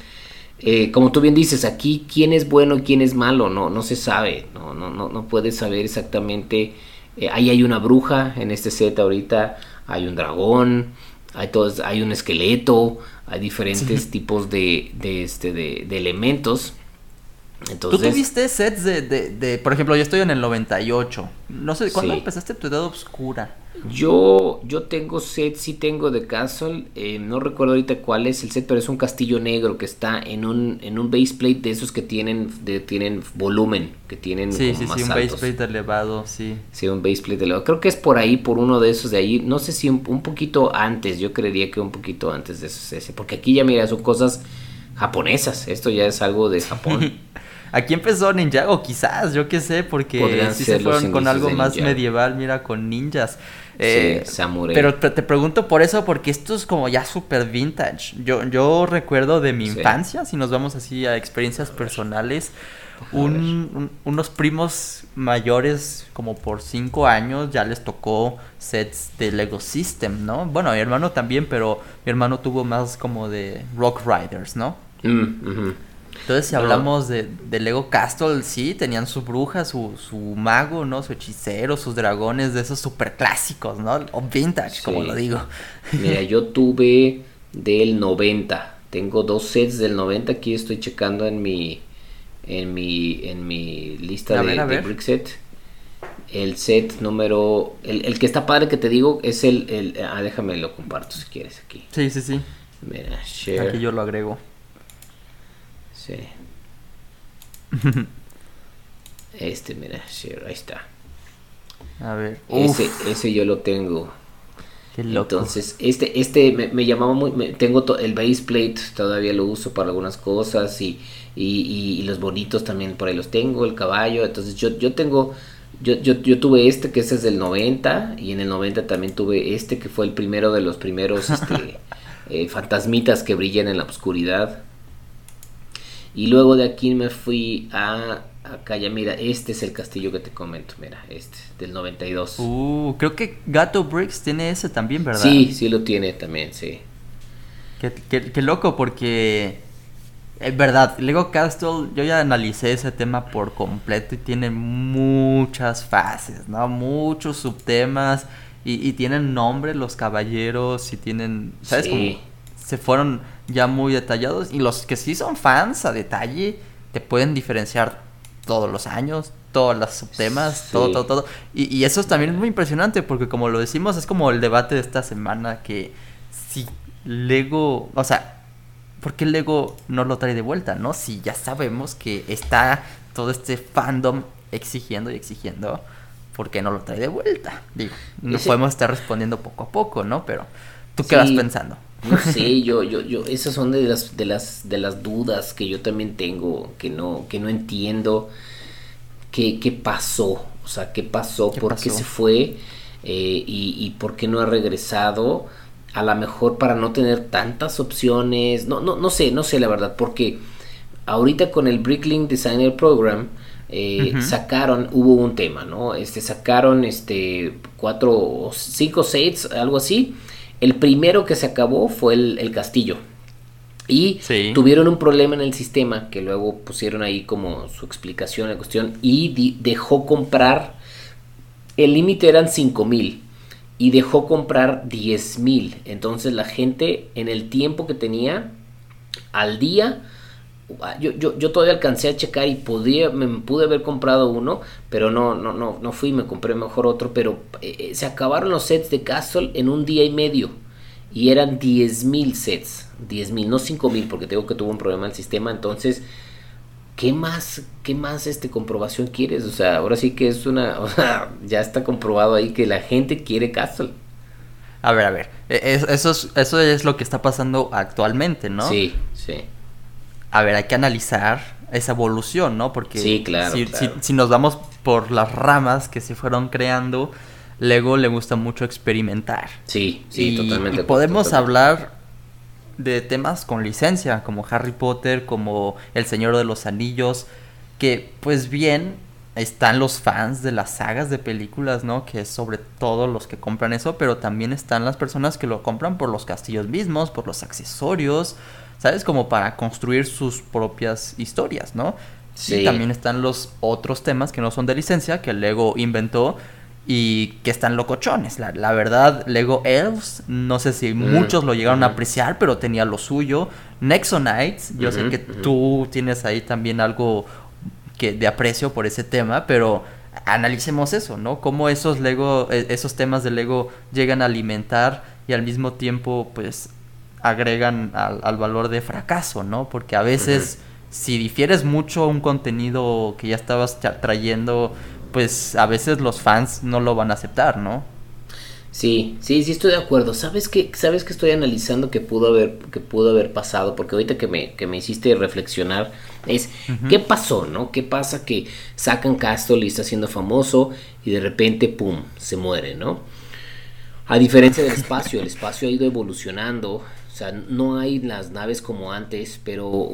Speaker 2: eh, como tú bien dices, aquí quién es bueno y quién es malo, no, no se sabe, no, no, no, no puedes saber exactamente, eh, ahí hay una bruja en este set ahorita, hay un dragón, hay, todos, hay un esqueleto, hay diferentes tipos de, de, este, de, de elementos.
Speaker 1: Entonces, ¿Tú tuviste sets de, de, por ejemplo, yo estoy en el 98. No sé, ¿cuándo empezaste tu edad oscura?
Speaker 2: Yo, yo tengo set, sí tengo de Castle, eh, no recuerdo ahorita cuál es el set, pero es un castillo negro que está en un, en un base plate de esos que tienen, de, tienen volumen, que tienen
Speaker 1: Sí, sí, sí, un base plate elevado, sí.
Speaker 2: Sí, un base plate elevado. Creo que es por ahí, por uno de esos de ahí, no sé si un, poquito antes, yo creería que un poquito antes de esos ese, porque aquí ya mira, son cosas japonesas, esto ya es algo de Japón.
Speaker 1: Aquí empezó Ninjago, quizás, yo qué sé, porque sí se fueron con algo más medieval, mira, con ninjas.
Speaker 2: Eh,
Speaker 1: pero, te pregunto por eso, porque esto es como ya súper vintage. Yo, yo recuerdo de mi infancia, si nos vamos así a experiencias personales, unos primos mayores, como por cinco años, ya les tocó sets de Lego System, ¿no? Bueno, mi hermano también, pero mi hermano tuvo más como de Rock Riders, ¿no? Mm, entonces, si hablamos de, Lego Castle, sí, tenían su bruja, su, su mago, ¿no? Su hechicero, sus dragones, de esos super clásicos, ¿no? O vintage, como lo digo.
Speaker 2: Mira, yo tuve del 90. Tengo dos sets del 90. Aquí estoy checando en mi en mi en mi lista de, brick set. El set número el, el, que está padre que te digo es el, el ah, déjame lo comparto si quieres aquí.
Speaker 1: Sí, sí, sí. Mira, share. Aquí yo lo agrego.
Speaker 2: Este, mira, ahí está.
Speaker 1: A ver.
Speaker 2: Ese, ese yo lo tengo. Entonces, este, este me, llamaba muy. tengo el base plate, todavía lo uso para algunas cosas. Y, y, los bonitos también por ahí los tengo, el caballo. Entonces, yo, yo tengo. Yo, yo, yo, tuve este que ese es del 90 y en el 90 también tuve este que fue el primero de los primeros este, eh, fantasmitas que brillan en la oscuridad. Y luego de aquí me fui a acá ya mira, este es el castillo que te comento, mira, este, del 92.
Speaker 1: Uh, creo que Gato Bricks tiene ese también, ¿verdad?
Speaker 2: Sí, sí lo tiene también, sí.
Speaker 1: Qué, loco, porque es verdad, Lego Castle, yo ya analicé ese tema por completo y tiene muchas fases, ¿no? Muchos subtemas y, tienen nombre los caballeros y tienen, ¿sabes? Sí se fueron ya muy detallados y los que sí son fans a detalle te pueden diferenciar todos los años, todos los subtemas, todo, todo, todo. Y, eso también es muy impresionante porque como lo decimos, es como el debate de esta semana que si Lego, o sea, ¿por qué Lego no lo trae de vuelta, no? Si ya sabemos que está todo este fandom exigiendo y exigiendo, ¿por qué no lo trae de vuelta? Digo, no podemos estar respondiendo poco a poco, ¿no? Pero, ¿tú qué vas pensando?
Speaker 2: No sé, yo, yo, yo, esas son de las, de las, de las dudas que yo también tengo, que no, que no entiendo qué, qué pasó. O sea, ¿qué pasó? ¿Por qué se fue? Eh, y, y, por qué no ha regresado? A lo mejor para no tener tantas opciones. No, no, no sé, no sé la verdad. Porque ahorita con el Bricklink Designer Program eh, sacaron, hubo un tema, ¿no? Este, sacaron este cuatro, cinco sets, algo así. El primero que se acabó fue el, castillo. Y tuvieron un problema en el sistema que luego pusieron ahí como su explicación la cuestión y dejó comprar el límite eran 5 mil y dejó comprar 10 mil. Entonces la gente en el tiempo que tenía al día, yo, yo, yo, todavía alcancé a checar y podía, me pude haber comprado uno, pero no, no, no, no fui, me compré mejor otro, pero eh, eh, se acabaron los sets de Castle en un día y medio. Y eran 10 mil sets, 10 mil, no 5 mil, porque tengo que tuvo un problema el sistema. Entonces, ¿qué más, qué más este comprobación quieres? O sea, ahora sí que es una, o sea, ya está comprobado ahí que la gente quiere Castle.
Speaker 1: A ver, a ver, e, eso es, eso es lo que está pasando actualmente, ¿no?
Speaker 2: Sí, sí.
Speaker 1: A ver, hay que analizar esa evolución, ¿no? Porque
Speaker 2: sí, claro,
Speaker 1: si, Si, nos vamos por las ramas que se fueron creando, Lego le gusta mucho experimentar.
Speaker 2: Sí, sí, totalmente.
Speaker 1: Y podemos hablar de temas con licencia, como Harry Potter, como El Señor de los Anillos, que pues bien están los fans de las sagas de películas, ¿no? Que es sobre todo los que compran eso, pero también están las personas que lo compran por los castillos mismos, por los accesorios, ¿sabes? Como para construir sus propias historias, ¿no? Sí. Y también están los otros temas que no son de licencia, que Lego inventó, y que están locochones. La, la, verdad, Lego Elves, no sé si muchos lo llegaron a apreciar, pero tenía lo suyo. Nexonites, yo sé que tú tienes ahí también algo que de aprecio por ese tema, pero analicemos eso, ¿no? Cómo esos Lego, e, esos temas de Lego llegan a alimentar y al mismo tiempo, pues, agregan al, al valor de fracaso, ¿no? Porque a veces, si difieres mucho un contenido que ya estabas trayendo pues a veces los fans no lo van a aceptar, ¿no?
Speaker 2: Sí, sí, sí estoy de acuerdo. ¿Sabes qué, sabes que estoy analizando que pudo haber, que pudo haber pasado? Porque ahorita que me, que me hiciste reflexionar es qué pasó, ¿no? ¿Qué pasa que sacan Castle y está siendo famoso y de repente, ¡pum!, se muere, ¿no? A diferencia del espacio, el espacio ha ido evolucionando. O sea, no hay las naves como antes, pero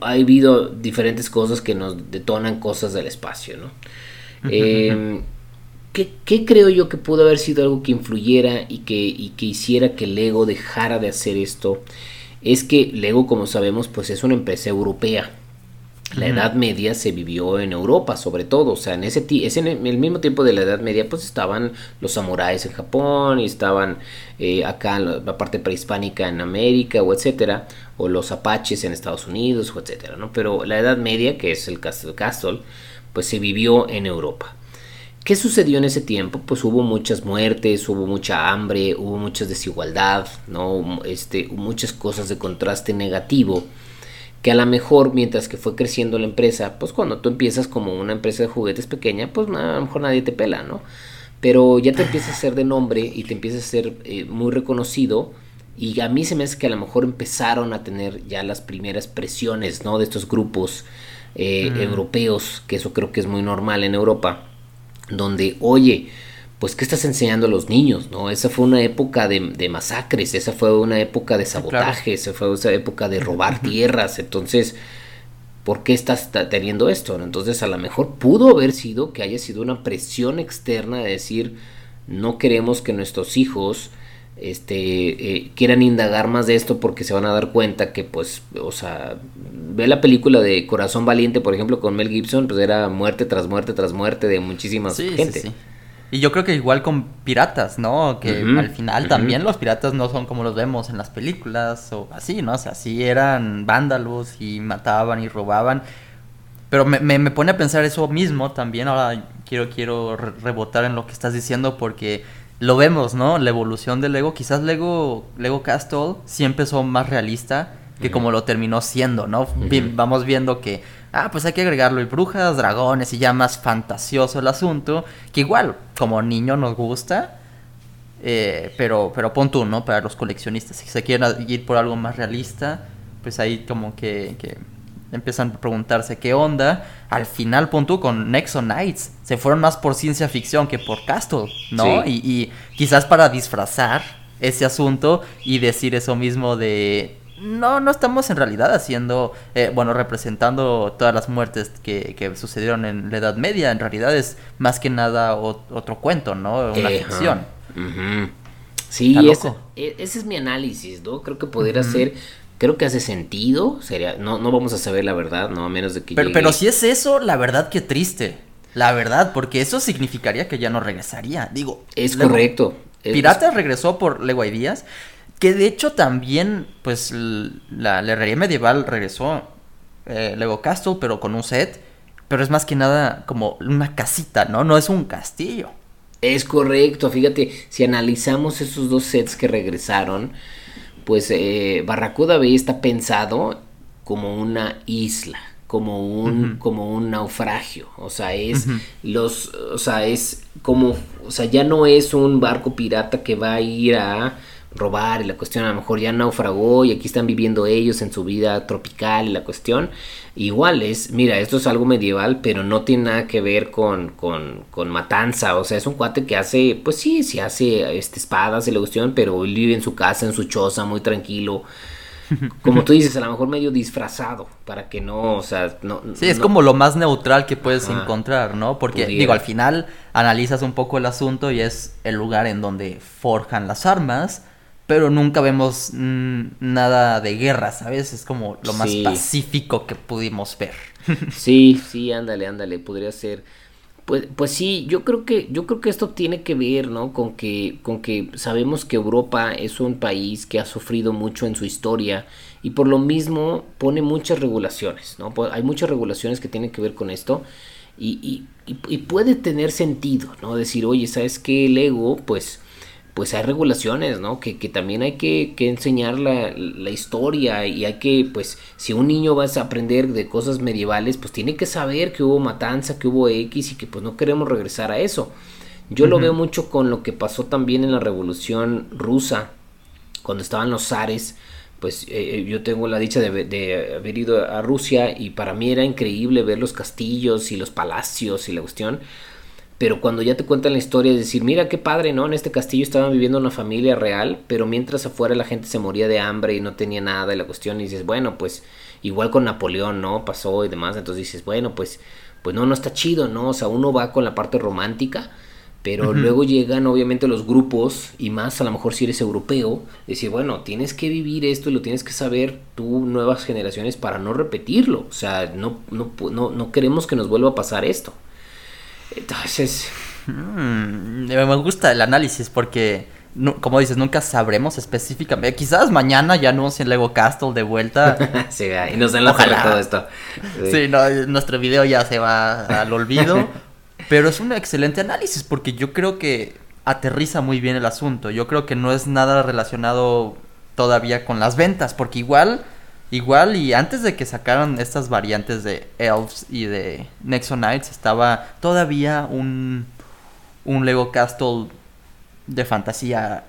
Speaker 2: ha habido diferentes cosas que nos detonan cosas del espacio, ¿no? Eh, ¿qué, creo yo que pudo haber sido algo que influyera y que, que hiciera que Lego dejara de hacer esto? Es que Lego, como sabemos, pues es una empresa europea. La Edad Media se vivió en Europa, sobre todo. O sea, en ese es en el mismo tiempo de la Edad Media, pues estaban los samuráis en Japón y estaban eh, acá la, parte prehispánica en América o etcétera, o los apaches en Estados Unidos o etcétera, ¿no? Pero la Edad Media, que es el Castle Castle, pues se vivió en Europa. ¿Qué sucedió en ese tiempo? Pues hubo muchas muertes, hubo mucha hambre, hubo mucha desigualdad, ¿no? Este, muchas cosas de contraste negativo que a lo mejor mientras que fue creciendo la empresa, pues cuando tú empiezas como una empresa de juguetes pequeña, pues a lo mejor nadie te pela, ¿no? Pero ya te empiezas a ser de nombre y te empiezas a ser eh, muy reconocido y a mí se me hace que a lo mejor empezaron a tener ya las primeras presiones, ¿no? De estos grupos eh, mm. europeos, que eso creo que es muy normal en Europa, donde, oye, pues ¿qué estás enseñando a los niños? ¿no? Esa fue una época de, masacres, esa fue una época de sabotaje, esa fue una época de robar tierras, entonces, ¿por qué estás teniendo esto? Entonces a lo mejor pudo haber sido que haya sido una presión externa de decir, no queremos que nuestros hijos este eh, quieran indagar más de esto porque se van a dar cuenta que pues o sea ve la película de Corazón Valiente por ejemplo con Mel Gibson pues era muerte tras muerte tras muerte de muchísima gente
Speaker 1: y yo creo que igual con piratas no que al final también los piratas no son como los vemos en las películas o así no o sea sí eran vándalos y mataban y robaban. Pero me, me, me pone a pensar eso mismo también. Ahora quiero quiero rebotar en lo que estás diciendo porque lo vemos, ¿no? La evolución de Lego. Quizás Lego, Lego Castle sí empezó más realista que como lo terminó siendo, ¿no? Vamos viendo que, ah, pues hay que agregarlo y brujas, dragones y ya más fantasioso el asunto, que igual como niño nos gusta, eh, pero, pero pon tú, ¿no? Para los coleccionistas, si se quieren ir por algo más realista, pues ahí como que, que empiezan a preguntarse qué onda. al final, punto con Nexo Knights, se fueron más por ciencia ficción que por Castle, ¿no? Y, y quizás para disfrazar ese asunto y decir eso mismo de no, no estamos en realidad haciendo, eh, bueno, representando todas las muertes que, que, sucedieron en la Edad Media. En realidad es más que nada otro cuento, ¿no? Una ficción.
Speaker 2: Sí, ese, e, ese, es mi análisis, ¿no? Creo que pudiera ser, creo que hace sentido, sería, no, no vamos a saber la verdad, ¿no? A menos de que...
Speaker 1: Pero, pero si es eso, la verdad que triste. La verdad, porque eso significaría que ya no regresaría. Digo,
Speaker 2: es correcto.
Speaker 1: Piratas regresó por Lego Díaz que de hecho también, pues, la, herrería medieval regresó eh, Lego Castle, pero con un set. Pero es más que nada como una casita, ¿no? No es un castillo.
Speaker 2: Es correcto, fíjate, si analizamos esos dos sets que regresaron, pues eh, Barracuda Bay está pensado como una isla, como un, como un naufragio. O sea, es los, o sea, es como, o sea, ya no es un barco pirata que va a ir a robar y la cuestión a lo mejor ya naufragó y aquí están viviendo ellos en su vida tropical y la cuestión igual es, mira, esto es algo medieval pero no tiene nada que ver con, con, con matanza, o sea, es un cuate que hace, pues sí, sí hace este, espadas y la cuestión, pero él vive en su casa, en su choza, muy tranquilo. Como tú dices, a lo mejor medio disfrazado, para que no, o sea, no...
Speaker 1: Sí, es como lo más neutral que puedes encontrar, ¿no? Porque, digo, al final analizas un poco el asunto y es el lugar en donde forjan las armas, pero nunca vemos mm, nada de guerra, ¿sabes? Es como lo más pacífico que pudimos ver.
Speaker 2: sí, sí, ándale, ándale, podría ser. Pues, pues sí, yo creo que, yo creo que esto tiene que ver, ¿no? Con que, con que sabemos que Europa es un país que ha sufrido mucho en su historia y por lo mismo pone muchas regulaciones, ¿no? Hay muchas regulaciones que tienen que ver con esto y, y, y puede tener sentido, ¿no? Decir, oye, ¿sabes qué? El ego, pues pues hay regulaciones, ¿no? Que, que también hay que, que enseñar la, la, historia y hay que, pues, si un niño va a aprender de cosas medievales, pues tiene que saber que hubo matanza, que hubo X y que pues no queremos regresar a eso. Yo lo veo mucho con lo que pasó también en la revolución rusa, cuando estaban los zares, pues eh, eh, yo tengo la dicha de, de, haber ido a Rusia y para mí era increíble ver los castillos y los palacios y la cuestión pero cuando ya te cuentan la historia es decir, mira qué padre, ¿no? En este castillo estaban viviendo una familia real, pero mientras afuera la gente se moría de hambre y no tenía nada y la cuestión y dices, bueno, pues igual con Napoleón, ¿no? Pasó y demás, entonces dices, bueno, pues pues no no está chido, ¿no? O sea, uno va con la parte romántica, pero luego llegan obviamente los grupos y más a lo mejor si eres europeo, decir, bueno, tienes que vivir esto y lo tienes que saber tú nuevas generaciones para no repetirlo, o sea, no no no, no queremos que nos vuelva a pasar esto. Entonces...
Speaker 1: Mm, me gusta el análisis porque, como dices, nunca sabremos específicamente. Quizás mañana ya anuncien Lego Castle de vuelta.
Speaker 2: sí, y nos den la todo esto.
Speaker 1: Sí, nuestro video ya se va al olvido. pero es un excelente análisis porque yo creo que aterriza muy bien el asunto. Yo creo que no es nada relacionado todavía con las ventas porque igual Igual y antes de que sacaran estas variantes de Elves y de Nexo Knights estaba todavía un, un Lego Castle de fantasía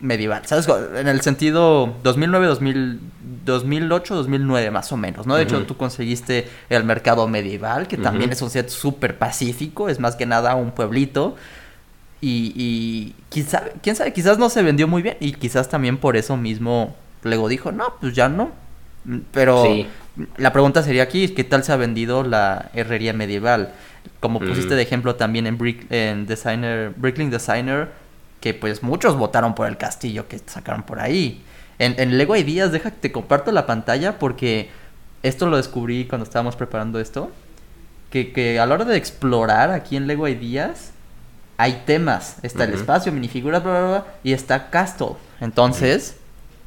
Speaker 1: medieval, ¿sabes? En el sentido 2009, 2000, 2008, 2009 más o menos, ¿no? De hecho, tú conseguiste el mercado medieval, que también es un set súper pacífico, es más que nada un pueblito. Y, y quién sabe, quizás no se vendió muy bien y quizás también por eso mismo Lego dijo, no, pues ya no, pero la pregunta sería aquí, ¿qué tal se ha vendido la herrería medieval? Como pusiste mm. de ejemplo también en, Brick, en Designer, Bricklink Designer, que pues muchos votaron por el castillo que sacaron por ahí. En, en Lego Ideas, deja que te comparto la pantalla porque esto lo descubrí cuando estábamos preparando esto. Que, que a la hora de explorar aquí en Lego Ideas hay temas. Está el espacio, minifiguras, bla, bla, bla, y está Castle. Entonces,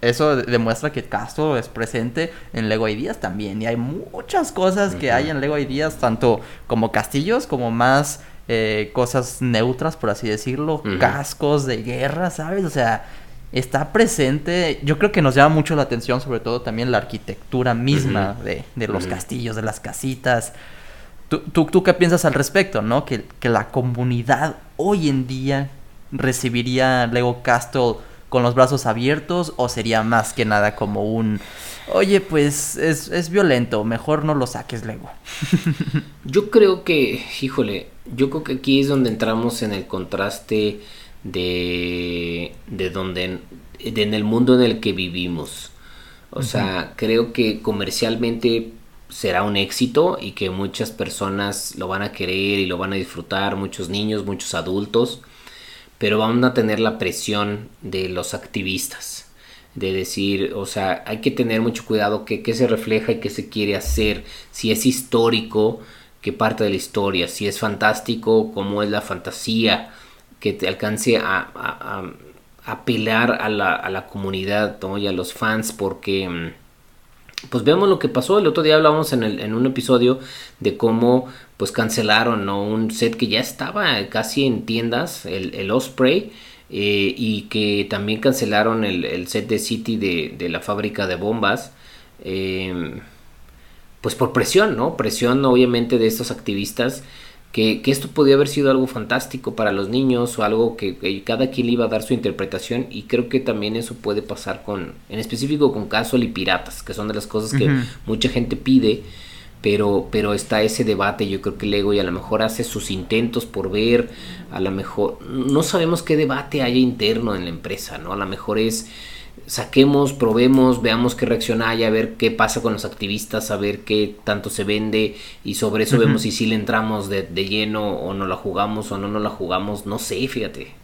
Speaker 1: eso demuestra que Castro es presente en Lego Ideas también. Y hay muchas cosas que hay en Lego Ideas, tanto como castillos, como más eh, cosas neutras, por así decirlo, cascos de guerra, ¿sabes? O sea, está presente. Yo creo que nos llama mucho la atención, sobre todo también la arquitectura misma de, de, los castillos, de las casitas. ¿Tú, tú, tú qué piensas al respecto, no? Que, que la comunidad hoy en día recibiría Lego Castle con los brazos abiertos o sería más que nada como un oye, pues es, es violento, mejor no lo saques, Lego.
Speaker 2: yo creo que, híjole, yo creo que aquí es donde entramos en el contraste de, de donde, en el mundo en el que vivimos. O sea, creo que comercialmente será un éxito y que muchas personas lo van a querer y lo van a disfrutar, muchos niños, muchos adultos, pero van a tener la presión de los activistas, de decir, o sea, hay que tener mucho cuidado qué, se refleja y qué se quiere hacer, si es histórico, qué parte de la historia, si es fantástico, cómo es la fantasía, que te alcance a, a, apelar a la, a la comunidad y a los fans, porque mm, pues vemos lo que pasó. El otro día hablábamos en, el, en un episodio de cómo pues cancelaron un set que ya estaba casi en tiendas, el, el Osprey, eh, y que también cancelaron el, set de City de, la fábrica de bombas. Em, pues por presión, ¿no? Presión obviamente de estos activistas que, esto podía haber sido algo fantástico para los niños o algo que, cada quien iba a dar su interpretación y creo que también eso puede pasar con, en específico con Casual y Piratas, que son de las cosas que mucha gente pide, pero, pero está ese debate, yo creo que Lego y a lo mejor hace sus intentos por ver, a lo mejor, no sabemos qué debate haya interno en la empresa, ¿no? A lo mejor es saquemos, probemos, veamos qué reacción hay, a ver qué pasa con los activistas, a ver qué tanto se vende y sobre eso vemos si sí le entramos de, lleno o no la jugamos o no no la jugamos, no sé, fíjate.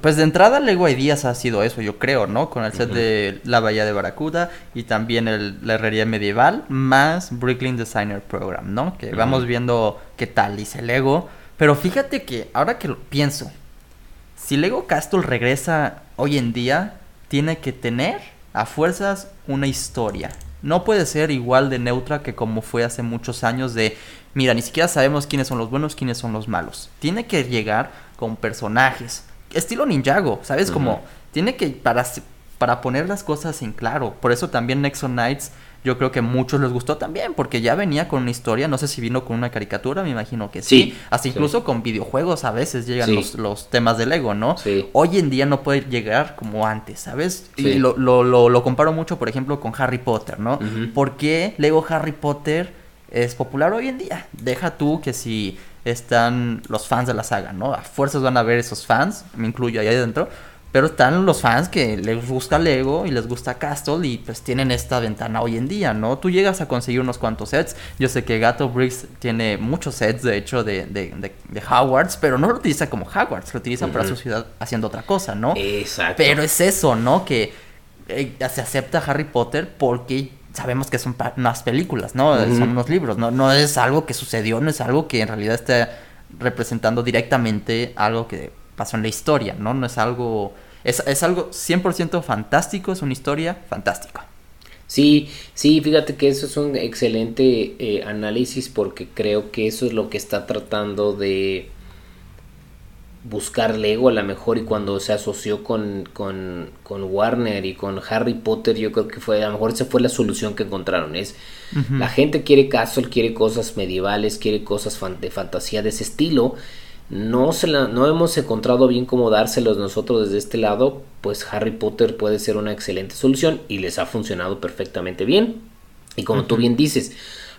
Speaker 1: Pues de entrada Lego Ideas ha sido eso, yo creo, ¿no? Con el set de la Bahía de Baracuda y también el, la herrería medieval, más Brooklyn Designer Program, ¿no? Que vamos viendo qué tal dice Lego. Pero fíjate que ahora que lo pienso, si Lego Castle regresa hoy en día, tiene que tener a fuerzas una historia. No puede ser igual de neutra que como fue hace muchos años de, mira, ni siquiera sabemos quiénes son los buenos, quiénes son los malos. Tiene que llegar con personajes. Estilo Ninjago, ¿sabes? Como tiene que, para, para poner las cosas en claro. Por eso también Nexo Knights yo creo que a muchos les gustó también, porque ya venía con una historia, no sé si vino con una caricatura, me imagino que sí. Hasta incluso con videojuegos a veces llegan los, los, temas de Lego, ¿no? Hoy en día no puede llegar como antes, ¿sabes? Y lo, lo, lo, comparo mucho, por ejemplo, con Harry Potter, ¿no? ¿Por qué Lego Harry Potter es popular hoy en día? Deja tú que si están los fans de la saga, ¿no? A fuerzas van a ver esos fans, me incluyo ahí adentro pero están los fans que les gusta Lego y les gusta Castle y pues tienen esta ventana hoy en día, ¿no? Tú llegas a conseguir unos cuantos sets. Yo sé que Gato Briggs tiene muchos sets, de hecho, de, de, de, Howards, pero no lo utiliza como Howards, lo utiliza para su ciudad haciendo otra cosa, ¿no?
Speaker 2: Exacto.
Speaker 1: Pero es eso, ¿no? Que eh, se acepta Harry Potter porque sabemos que son unas películas, ¿no? Son unos libros, ¿no? No es algo que sucedió, no es algo que en realidad esté representando directamente algo que pasó en la historia, ¿no? No es algo... Es, es algo 100% fantástico, es una historia fantástica.
Speaker 2: Sí, sí, fíjate que eso es un excelente eh, análisis porque creo que eso es lo que está tratando de buscar Lego a lo mejor y cuando se asoció con, con, con, Warner y con Harry Potter yo creo que fue a lo mejor esa fue la solución que encontraron es la gente quiere castle quiere cosas medievales quiere cosas de fantasía de ese estilo. No, se la, no hemos encontrado bien cómo dárselos nosotros desde este lado, pues Harry Potter puede ser una excelente solución y les ha funcionado perfectamente bien. Y como tú bien dices,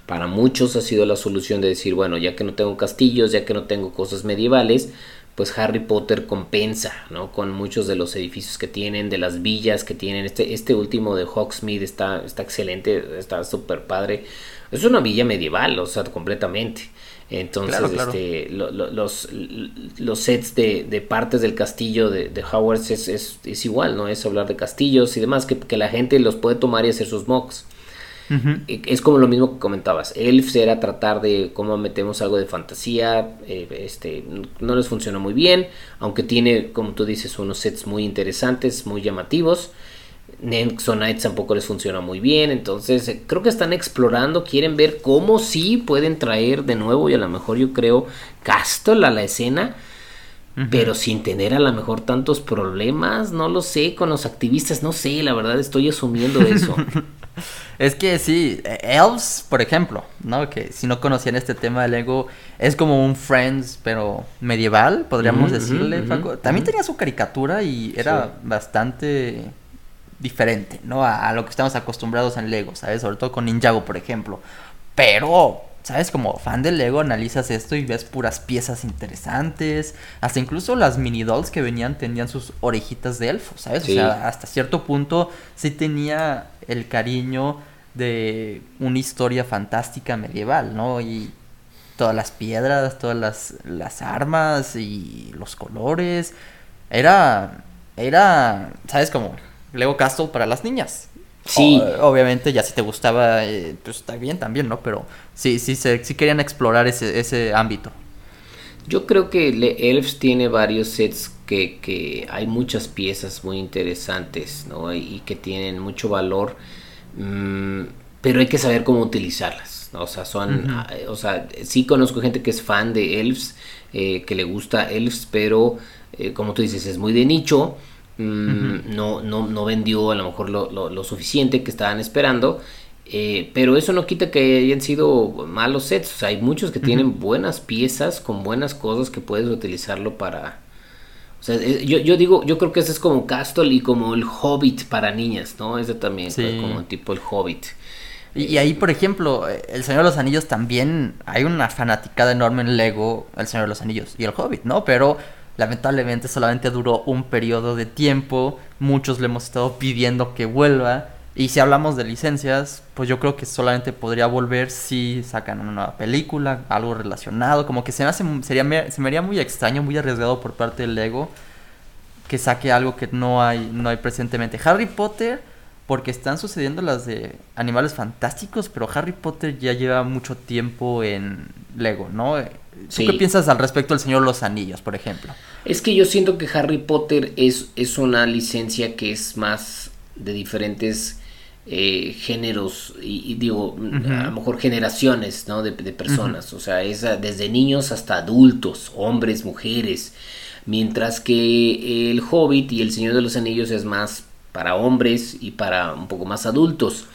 Speaker 2: para muchos ha sido la solución de decir, bueno, ya que no tengo castillos, ya que no tengo cosas medievales, pues Harry Potter compensa, ¿no? Con muchos de los edificios que tienen, de las villas que tienen. Este, este último de Hogsmeade está, está excelente, está súper padre. Es una villa medieval, o sea, completamente. Entonces, este, los, los sets de, partes del castillo de, de Howard es, es, igual, ¿no? Es hablar de castillos y demás, que, que la gente los puede tomar y hacer sus mocks. Es como lo mismo que comentabas. Elf era tratar de cómo metemos algo de fantasía. Eh, este, no les funciona muy bien. Aunque tiene, como tú dices, unos sets muy interesantes, muy llamativos. Nexonites tampoco les funciona muy bien. Entonces, eh, creo que están explorando, quieren ver cómo sí pueden traer de nuevo y a lo mejor yo creo Castle a la escena. Pero sin tener a lo mejor tantos problemas, no lo sé, con los activistas, no sé, la verdad estoy asumiendo eso.
Speaker 1: es que sí, Elves, por ejemplo, ¿no? Que si no conocían este tema del Lego, es como un Friends, pero medieval, podríamos decirle, También tenía su caricatura y era bastante diferente, ¿no? A, a, lo que estamos acostumbrados en Lego, ¿sabes? Sobre todo con Ninjago, por ejemplo. Pero ¿sabes? Como fan de Lego analizas esto y ves puras piezas interesantes. Hasta incluso las mini dolls que venían tenían sus orejitas de elfo, ¿sabes? O sea, hasta cierto punto sí tenía el cariño de una historia fantástica medieval, ¿no? Y todas las piedras, todas las, las armas y los colores. Era, era, ¿sabes? Como Lego Castle para las niñas. Sí. obviamente, ya si te gustaba, eh, pues está bien también, ¿no? Pero sí, sí, sí querían explorar ese, ese ámbito.
Speaker 2: Yo creo que Elves tiene varios sets que, que hay muchas piezas muy interesantes, ¿no? Y que tienen mucho valor, mm, pero hay que saber cómo utilizarlas, ¿no? O sea, son, ah, o sea, sí conozco gente que es fan de Elves, eh, que le gusta Elves, pero eh, como tú dices, es muy de nicho Mm, no, no, no vendió a lo mejor lo, lo, suficiente que estaban esperando. Eh, pero eso no quita que hayan sido malos sets. O sea, hay muchos que tienen buenas piezas con buenas cosas que puedes utilizarlo para. O sea, eh, yo, yo digo, yo creo que ese es como Castle y como el Hobbit para niñas, ¿no? Ese también, como tipo el Hobbit.
Speaker 1: Y, ahí, por ejemplo, El Señor de los Anillos también hay una fanaticada enorme en Lego, El Señor de los Anillos y el Hobbit, ¿no? Pero Lamentablemente solamente duró un periodo de tiempo, muchos le hemos estado pidiendo que vuelva. Y si hablamos de licencias, pues yo creo que solamente podría volver si sacan una nueva película, algo relacionado. Como que se me, hace, sería, se me haría muy extraño, muy arriesgado por parte del Lego que saque algo que no hay, no hay presentemente. Harry Potter, porque están sucediendo las de Animales Fantásticos, pero Harry Potter ya lleva mucho tiempo en Lego, ¿no? ¿Tú qué piensas al respecto del Señor de los Anillos, por ejemplo?
Speaker 2: Es que yo siento que Harry Potter es, es una licencia que es más de diferentes eh, géneros y, digo, a lo mejor generaciones ¿no? de, personas. O sea, es desde niños hasta adultos, hombres, mujeres. Mientras que el Hobbit y el Señor de los Anillos es más para hombres y para un poco más adultos.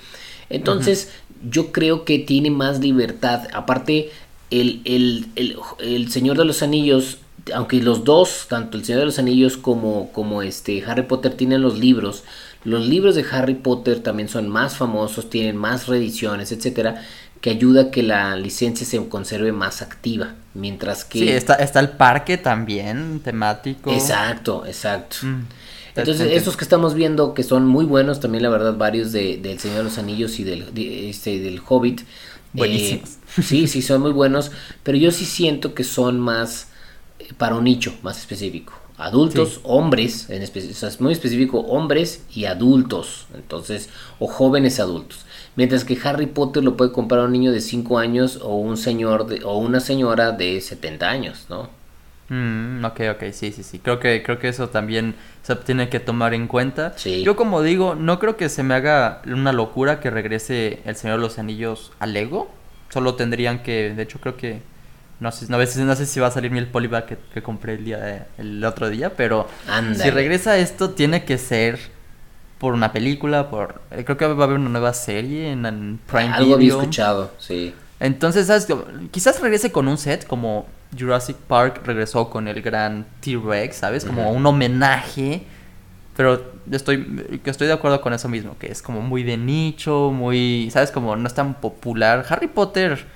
Speaker 2: Entonces, yo creo que tiene más libertad. Aparte, el, Señor de los Anillos, aunque los dos, tanto el Señor de los Anillos como, como este Harry Potter tienen los libros, los libros de Harry Potter también son más famosos, tienen más reediciones, etcétera, que ayuda a que la licencia se conserve más activa. Mientras que.
Speaker 1: Sí, está, está el parque también, temático.
Speaker 2: Exacto, exacto. Mm, Entonces, estos que estamos viendo, que son muy buenos, también la verdad, varios de, del Señor de los Anillos y del, este, del Hobbit, Buenísimos. Eh, sí, sí, son muy buenos, pero yo sí siento que son más eh, para un nicho más específico. Adultos, hombres, en o sea, es muy específico, hombres y adultos, entonces, o jóvenes adultos. Mientras que Harry Potter lo puede comprar un niño de 5 años o un señor de, o una señora de 70 años, ¿no?
Speaker 1: Mm, ok, ok, sí, sí, sí. Creo que, creo que eso también se tiene que tomar en cuenta. Yo como digo, no creo que se me haga una locura que regrese el Señor de los Anillos a Lego. Solo tendrían que, de hecho creo que, no sé, no, no sé si va a salir mi el polybag que, compré el, día el otro día, pero si regresa esto tiene que ser por una película, por... Creo que va a haber una nueva serie en,
Speaker 2: Prime Algo había escuchado, sí.
Speaker 1: Entonces, ¿sabes? Quizás regrese con un set como Jurassic Park regresó con el gran T-Rex, ¿sabes? Como un homenaje. Pero estoy, estoy de acuerdo con eso mismo, que es como muy de nicho, muy, ¿sabes? Como no es tan popular. Harry Potter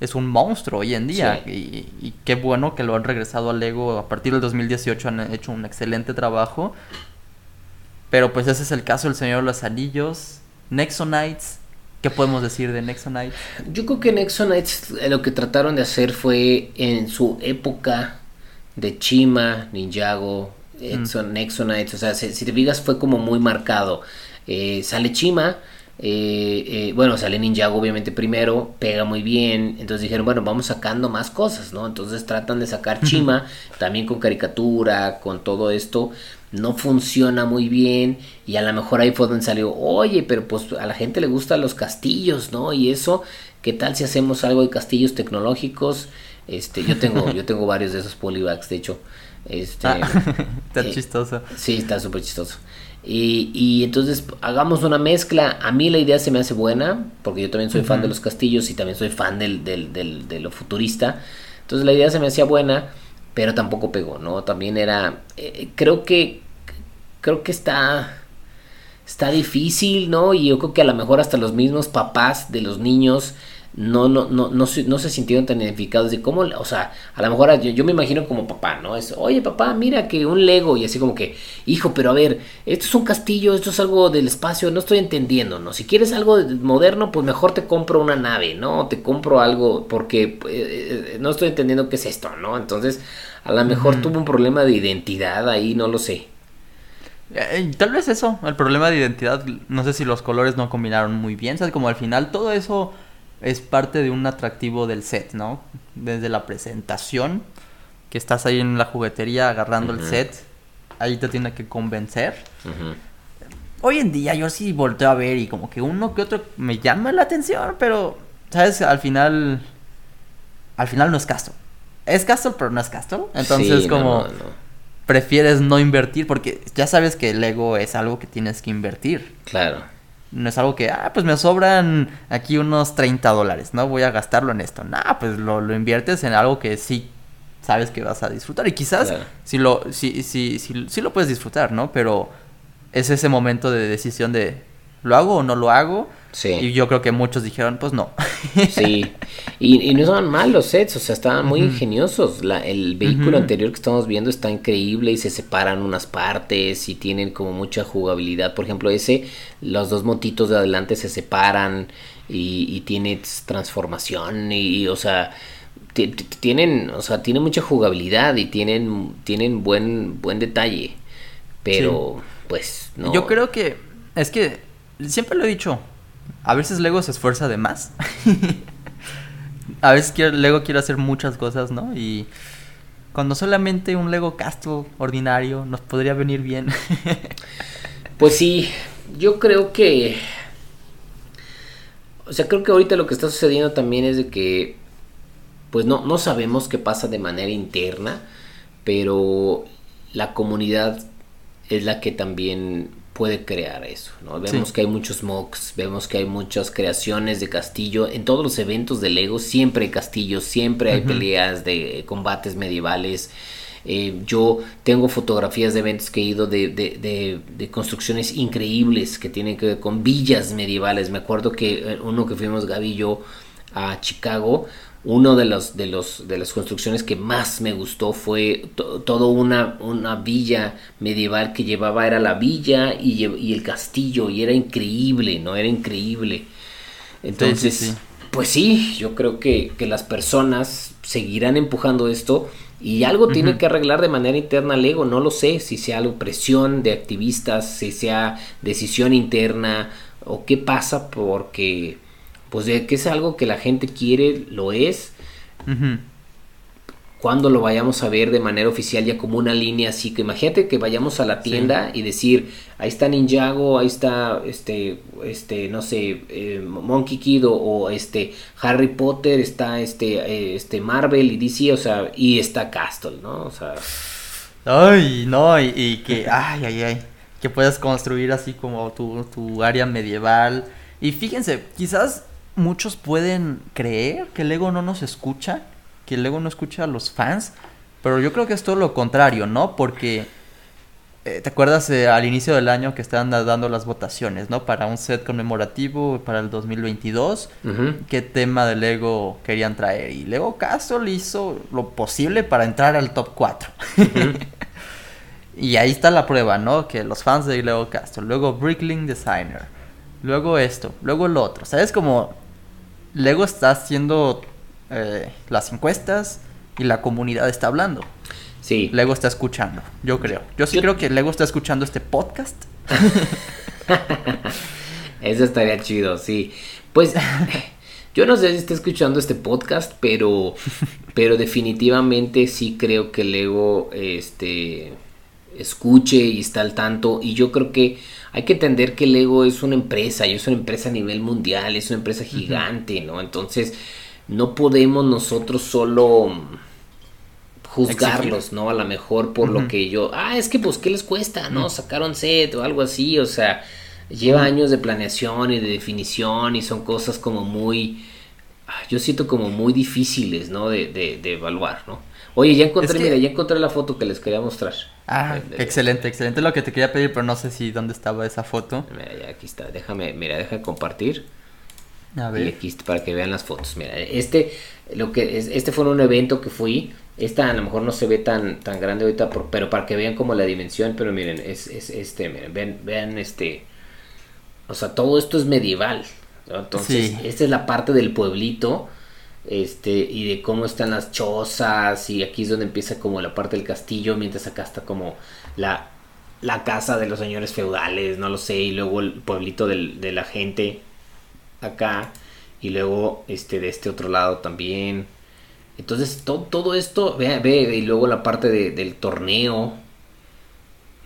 Speaker 1: es un monstruo hoy en día. Y, qué bueno que lo han regresado a Lego. A partir del 2018 han hecho un excelente trabajo. Pero pues ese es el caso del Señor de los Anillos. Nexonites ¿Qué podemos decir de Nexonites?
Speaker 2: Yo creo que Nexonites eh, lo que trataron de hacer fue en su época de Chima, Ninjago, mm. Nexonites, o sea, si, te fijas fue como muy marcado. Eh, sale Chima, eh, bueno, sale Ninjago obviamente primero, pega muy bien, entonces dijeron, bueno, vamos sacando más cosas, ¿no? Entonces tratan de sacar Chima, también con caricatura, con todo esto, no funciona muy bien y a lo mejor ahí fue donde salió, oye, pero pues a la gente le gustan los castillos, ¿no? Y eso, ¿qué tal si hacemos algo de castillos tecnológicos? Este, yo tengo, yo tengo varios de esos polybags, de hecho. Este, ah,
Speaker 1: está eh, chistoso.
Speaker 2: Sí, está súper chistoso. Y, y, entonces hagamos una mezcla. A mí la idea se me hace buena, porque yo también soy fan de los castillos y también soy fan del, del, del, de lo futurista. Entonces la idea se me hacía buena, pero tampoco pegó, ¿no? También era, eh, creo que creo que está está difícil, ¿no? Y yo creo que a lo mejor hasta los mismos papás de los niños no, no, no, no, se, no se sintieron tan identificados de cómo, o sea, a lo mejor yo, me imagino como papá, ¿no? Es, oye papá, mira que un Lego y así como que, hijo, pero a ver, esto es un castillo, esto es algo del espacio, no estoy entendiendo, ¿no? Si quieres algo moderno, pues mejor te compro una nave, ¿no? Te compro algo porque eh, eh, no estoy entendiendo qué es esto, ¿no? Entonces, a lo mejor tuvo un problema de identidad ahí, no lo sé.
Speaker 1: Eh, tal vez eso, el problema de identidad, no sé si los colores no combinaron muy bien, ¿sabes? Como al final todo eso es parte de un atractivo del set, ¿no? Desde la presentación, que estás ahí en la juguetería agarrando el set, ahí te tiene que convencer. Hoy en día yo sí volteo a ver y como que uno que otro me llama la atención, pero, ¿sabes? Al final, al final no es Castle. Es Castle, pero no es Castle. Entonces como... Prefieres no invertir porque ya sabes que el ego es algo que tienes que invertir.
Speaker 2: Claro.
Speaker 1: No es algo que, ah, pues me sobran aquí unos 30 dólares, ¿no? Voy a gastarlo en esto. Nah, pues lo, lo inviertes en algo que sí sabes que vas a disfrutar. Y quizás si lo, si, si, si, si, lo puedes disfrutar, ¿no? Pero es ese momento de decisión de, ¿lo hago o no lo hago? Sí. Y yo creo que muchos dijeron, pues no.
Speaker 2: Sí. Y, no son malos sets, o sea, estaban muy ingeniosos. La, el vehículo anterior que estamos viendo está increíble y se separan unas partes y tienen como mucha jugabilidad. Por ejemplo, ese, los dos motitos de adelante se separan y, y tiene transformación y, o sea, tienen, o sea, tienen mucha jugabilidad y tienen, tienen buen, buen detalle. Pero, pues,
Speaker 1: no. Yo creo que, es que, siempre lo he dicho, a veces Lego se esfuerza de más. a veces Lego quiere hacer muchas cosas, ¿no? Y cuando solamente un Lego Castle ordinario nos podría venir bien.
Speaker 2: pues sí, yo creo que... O sea, creo que ahorita lo que está sucediendo también es de que... Pues no, no sabemos qué pasa de manera interna, pero la comunidad es la que también puede crear eso, ¿no? Vemos que hay muchos mocks, vemos que hay muchas creaciones de castillo, en todos los eventos de Lego siempre hay castillos, siempre hay peleas de combates medievales, eh, yo tengo fotografías de eventos que he ido de, de, de, construcciones increíbles que tienen que ver con villas medievales, me acuerdo que eh, uno que fuimos Gaby y yo a Chicago, uno de los de los de las construcciones que más me gustó fue todo una, una villa medieval que llevaba era la villa y, y, el castillo y era increíble no era increíble. Entonces pues sí yo creo que, que, las personas seguirán empujando esto y algo tiene que arreglar de manera interna Lego no lo sé si sea algo presión de activistas si sea decisión interna o qué pasa porque pues de que es algo que la gente quiere, lo es. Cuando lo vayamos a ver de manera oficial ya como una línea así, que imagínate que vayamos a la tienda y decir, ahí está Ninjago, ahí está este, este, no sé, eh, Monkey Kid o, este Harry Potter, está este, eh, este Marvel y DC, o sea, y está Castle, ¿no? O sea.
Speaker 1: Ay, no, y, que, ay, ay, ay, que puedas construir así como tu, tu área medieval. Y fíjense, quizás muchos pueden creer que el ego no nos escucha, que el ego no escucha a los fans, pero yo creo que es todo lo contrario, ¿no? Porque eh, te acuerdas eh, al inicio del año que estaban dando las votaciones, ¿no? Para un set conmemorativo para el 2022, qué tema del Lego querían traer. Y Lego Castle hizo lo posible para entrar al top 4. y ahí está la prueba, ¿no? Que los fans de Lego Castle, luego Brickling Designer, luego esto, luego el otro. ¿Sabes? Como Lego está haciendo eh, las encuestas y la comunidad está hablando.
Speaker 2: Sí.
Speaker 1: Lego está escuchando, yo creo. Yo sí creo que Lego está escuchando este podcast.
Speaker 2: Eso estaría chido, sí. Pues yo no sé si está escuchando este podcast, pero pero definitivamente sí creo que Lego este escuche y está al tanto y yo creo que hay que entender que Lego es una empresa y es una empresa a nivel mundial, es una empresa gigante, ¿no? Entonces no podemos nosotros solo juzgarlos, ¿no? A lo mejor por lo que yo, ah, es que pues, ¿qué les cuesta, no? Sacaron set o algo así, o sea, lleva años de planeación y de definición y son cosas como muy yo siento como muy difíciles, ¿no? De, de, de evaluar, ¿no? Oye, ya encontré, mira, ya encontré la foto que les quería mostrar.
Speaker 1: Ah, excelente, excelente lo que te quería pedir, pero no sé si dónde estaba esa foto.
Speaker 2: Mira, ya aquí está. Déjame, mira, déjame compartir. A ver. Y aquí para que vean las fotos. Mira, este, lo que es, este fue un evento que fui. Esta a lo mejor no se ve tan, tan grande ahorita, pero para que vean como la dimensión. Pero miren, es, es este, miren, vean, vean este. O sea, todo esto es medieval. Entonces, esta es la parte del pueblito este y de cómo están las chozas y aquí es donde empieza como la parte del castillo mientras acá está como la, la casa de los señores feudales no lo sé y luego el pueblito de la gente acá y luego este de este otro lado también. Entonces todo esto ve, ve y luego la parte del torneo.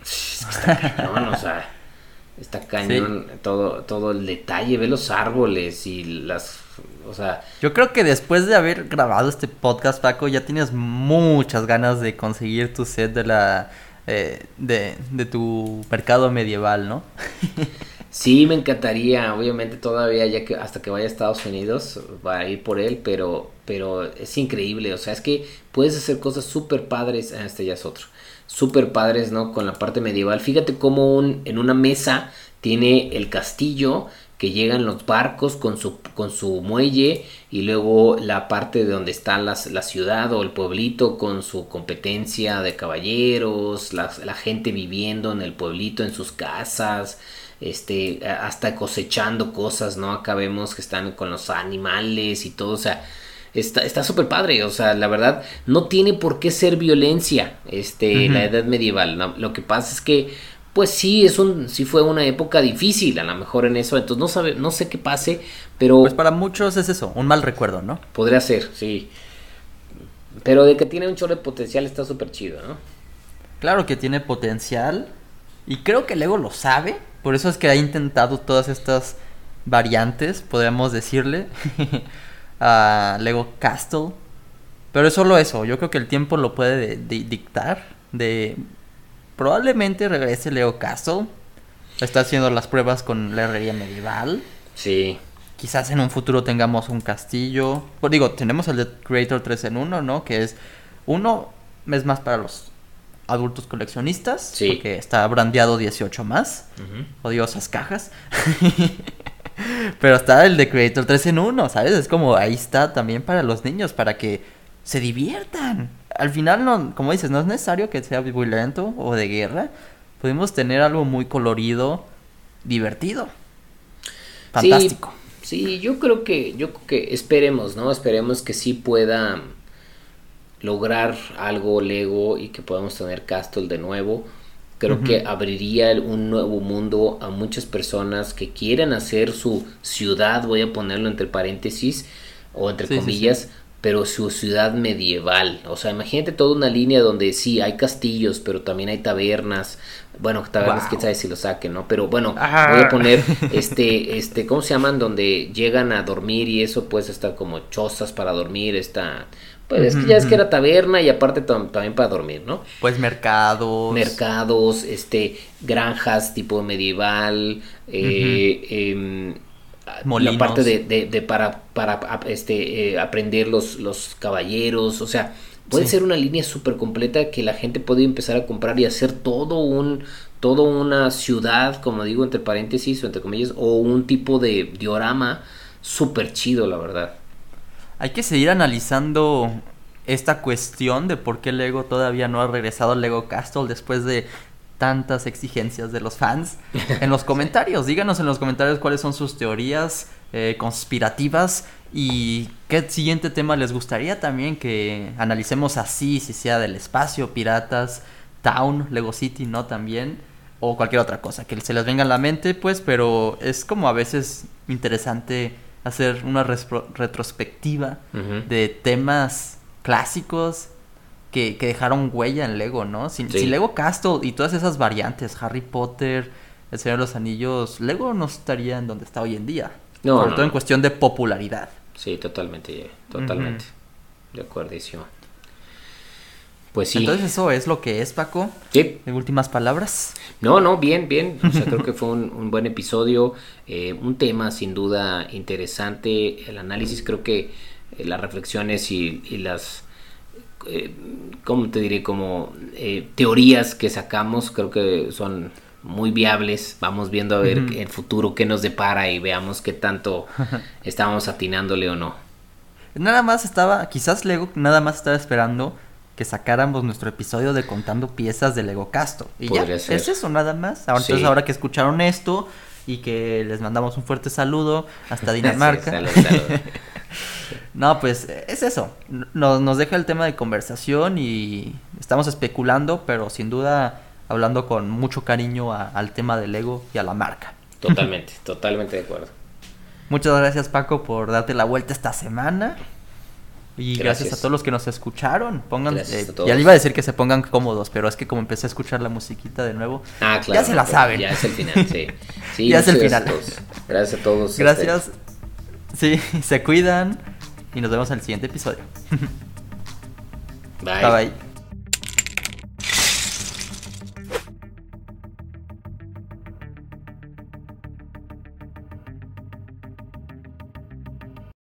Speaker 2: Está cañón o sea está cañón todo todo el detalle. Ve los árboles y las o sea...
Speaker 1: Yo creo que después de haber grabado este podcast, Paco, ya tienes muchas ganas de conseguir tu set de la... Eh, de, de tu mercado medieval, ¿no?
Speaker 2: sí, me encantaría, obviamente todavía, ya que hasta que vaya a Estados Unidos, va a ir por él, pero, pero es increíble, o sea, es que puedes hacer cosas súper padres, ah, este ya es otro, súper padres, ¿no? Con la parte medieval. Fíjate cómo un, en una mesa tiene el castillo que llegan los barcos con su, con su muelle y luego la parte de donde está la, ciudad o el pueblito con su competencia de caballeros, la, gente viviendo en el pueblito en sus casas, este, hasta cosechando cosas, ¿no? Acá vemos que están con los animales y todo, o sea, está súper padre, o sea, la verdad, no tiene por qué ser violencia, este, la edad medieval, lo que pasa es que pues sí, es un, sí fue una época difícil a lo mejor en eso, entonces no sabe, no sé qué pase, pero...
Speaker 1: Pues para muchos es eso, un mal recuerdo, ¿no?
Speaker 2: Podría ser, sí. Pero de que tiene un chorro de potencial está súper chido, ¿no?
Speaker 1: Claro que tiene potencial y creo que Lego lo sabe, por eso es que ha intentado todas estas variantes, podríamos decirle, a Lego Castle. Pero es solo eso, yo creo que el tiempo lo puede dictar, de Probablemente regrese Leo Castle. Está haciendo las pruebas con la herrería medieval.
Speaker 2: Sí.
Speaker 1: Quizás en un futuro tengamos un castillo. Pues digo, tenemos el de Creator 3 en 1, ¿no? Que es uno es más para los adultos coleccionistas. Sí. Porque está brandeado 18 más. Odiosas cajas. Pero está el de Creator 3 en 1, ¿sabes? Es como ahí está también para los niños, para que se diviertan al final, no, como dices, no es necesario que sea violento o de guerra. Podemos tener algo muy colorido, divertido.
Speaker 2: Fantástico. Sí, yo creo que, yo creo que esperemos, ¿no? Esperemos que sí pueda lograr algo Lego y que podamos tener Castle de nuevo. Creo que abriría un nuevo mundo a muchas personas que quieran hacer su ciudad, voy a ponerlo entre paréntesis o entre comillas, pero su ciudad medieval. O sea, imagínate toda una línea donde sí hay castillos, pero también hay tabernas. Bueno, tabernas, quién sabe si lo saquen, ¿no? Pero bueno, voy a poner este, este, ¿cómo se llaman? Donde llegan a dormir y eso pues está como chozas para dormir, está... Pues es que ya es que era taberna y aparte también para dormir, ¿no?
Speaker 1: Pues mercados.
Speaker 2: Mercados, este, granjas tipo medieval, eh, la parte de, para, para este, eh, aprender los, los caballeros, o sea, puede ser una línea súper completa que la gente puede empezar a comprar y hacer todo un todo una ciudad, como digo entre paréntesis o entre comillas, o un tipo de diorama súper chido, la verdad.
Speaker 1: Hay que seguir analizando esta cuestión de por qué Lego todavía no ha regresado al Lego Castle después de tantas exigencias de los fans en los comentarios. Díganos en los comentarios cuáles son sus teorías eh, conspirativas y qué siguiente tema les gustaría también que analicemos así, si sea del espacio, piratas, Town, Lego City, ¿no? También, o cualquier otra cosa que se les venga a la mente, pues, pero es como a veces interesante hacer una retrospectiva de temas clásicos que, dejaron huella en Lego, ¿no? Sin, Lego Castle y todas esas variantes, Harry Potter, El Señor de los Anillos, Lego no estaría en donde está hoy en día. No, sobre todo en cuestión de popularidad.
Speaker 2: Sí, totalmente, totalmente. De acuerdísimo. Pues sí.
Speaker 1: Entonces eso es lo que es, Paco.
Speaker 2: Sí.
Speaker 1: En últimas palabras.
Speaker 2: No, no, bien, bien. O sea, creo que fue un, buen episodio. Eh, un tema sin duda interesante. El análisis, creo que eh, las reflexiones y, las... Eh, ¿Cómo te diré? Como eh, teorías que sacamos, creo que son muy viables. Vamos viendo a ver el futuro qué nos depara y veamos qué tanto estábamos atinándole o no.
Speaker 1: Nada más estaba, quizás Lego nada más estaba esperando que sacáramos nuestro episodio de contando piezas de Lego Casto. Y ya, es eso nada más. Ahora, Entonces ahora que escucharon esto y que les mandamos un fuerte saludo hasta Dinamarca. no, pues es eso. Nos, nos deja el tema de conversación y estamos especulando, pero sin duda hablando con mucho cariño al tema del Lego y a la marca.
Speaker 2: Totalmente, totalmente de acuerdo.
Speaker 1: Muchas gracias Paco por darte la vuelta esta semana. Y gracias, a todos los que nos escucharon. Pongan, eh, ya le iba a decir que se pongan cómodos, pero es que como empecé a escuchar la musiquita de nuevo,
Speaker 2: ah,
Speaker 1: ya se la saben.
Speaker 2: Ya es el final, sí. sí
Speaker 1: ya es el final.
Speaker 2: Gracias a todos.
Speaker 1: Este. Gracias. Sí, se cuidan y nos vemos en el siguiente episodio.
Speaker 2: bye. bye.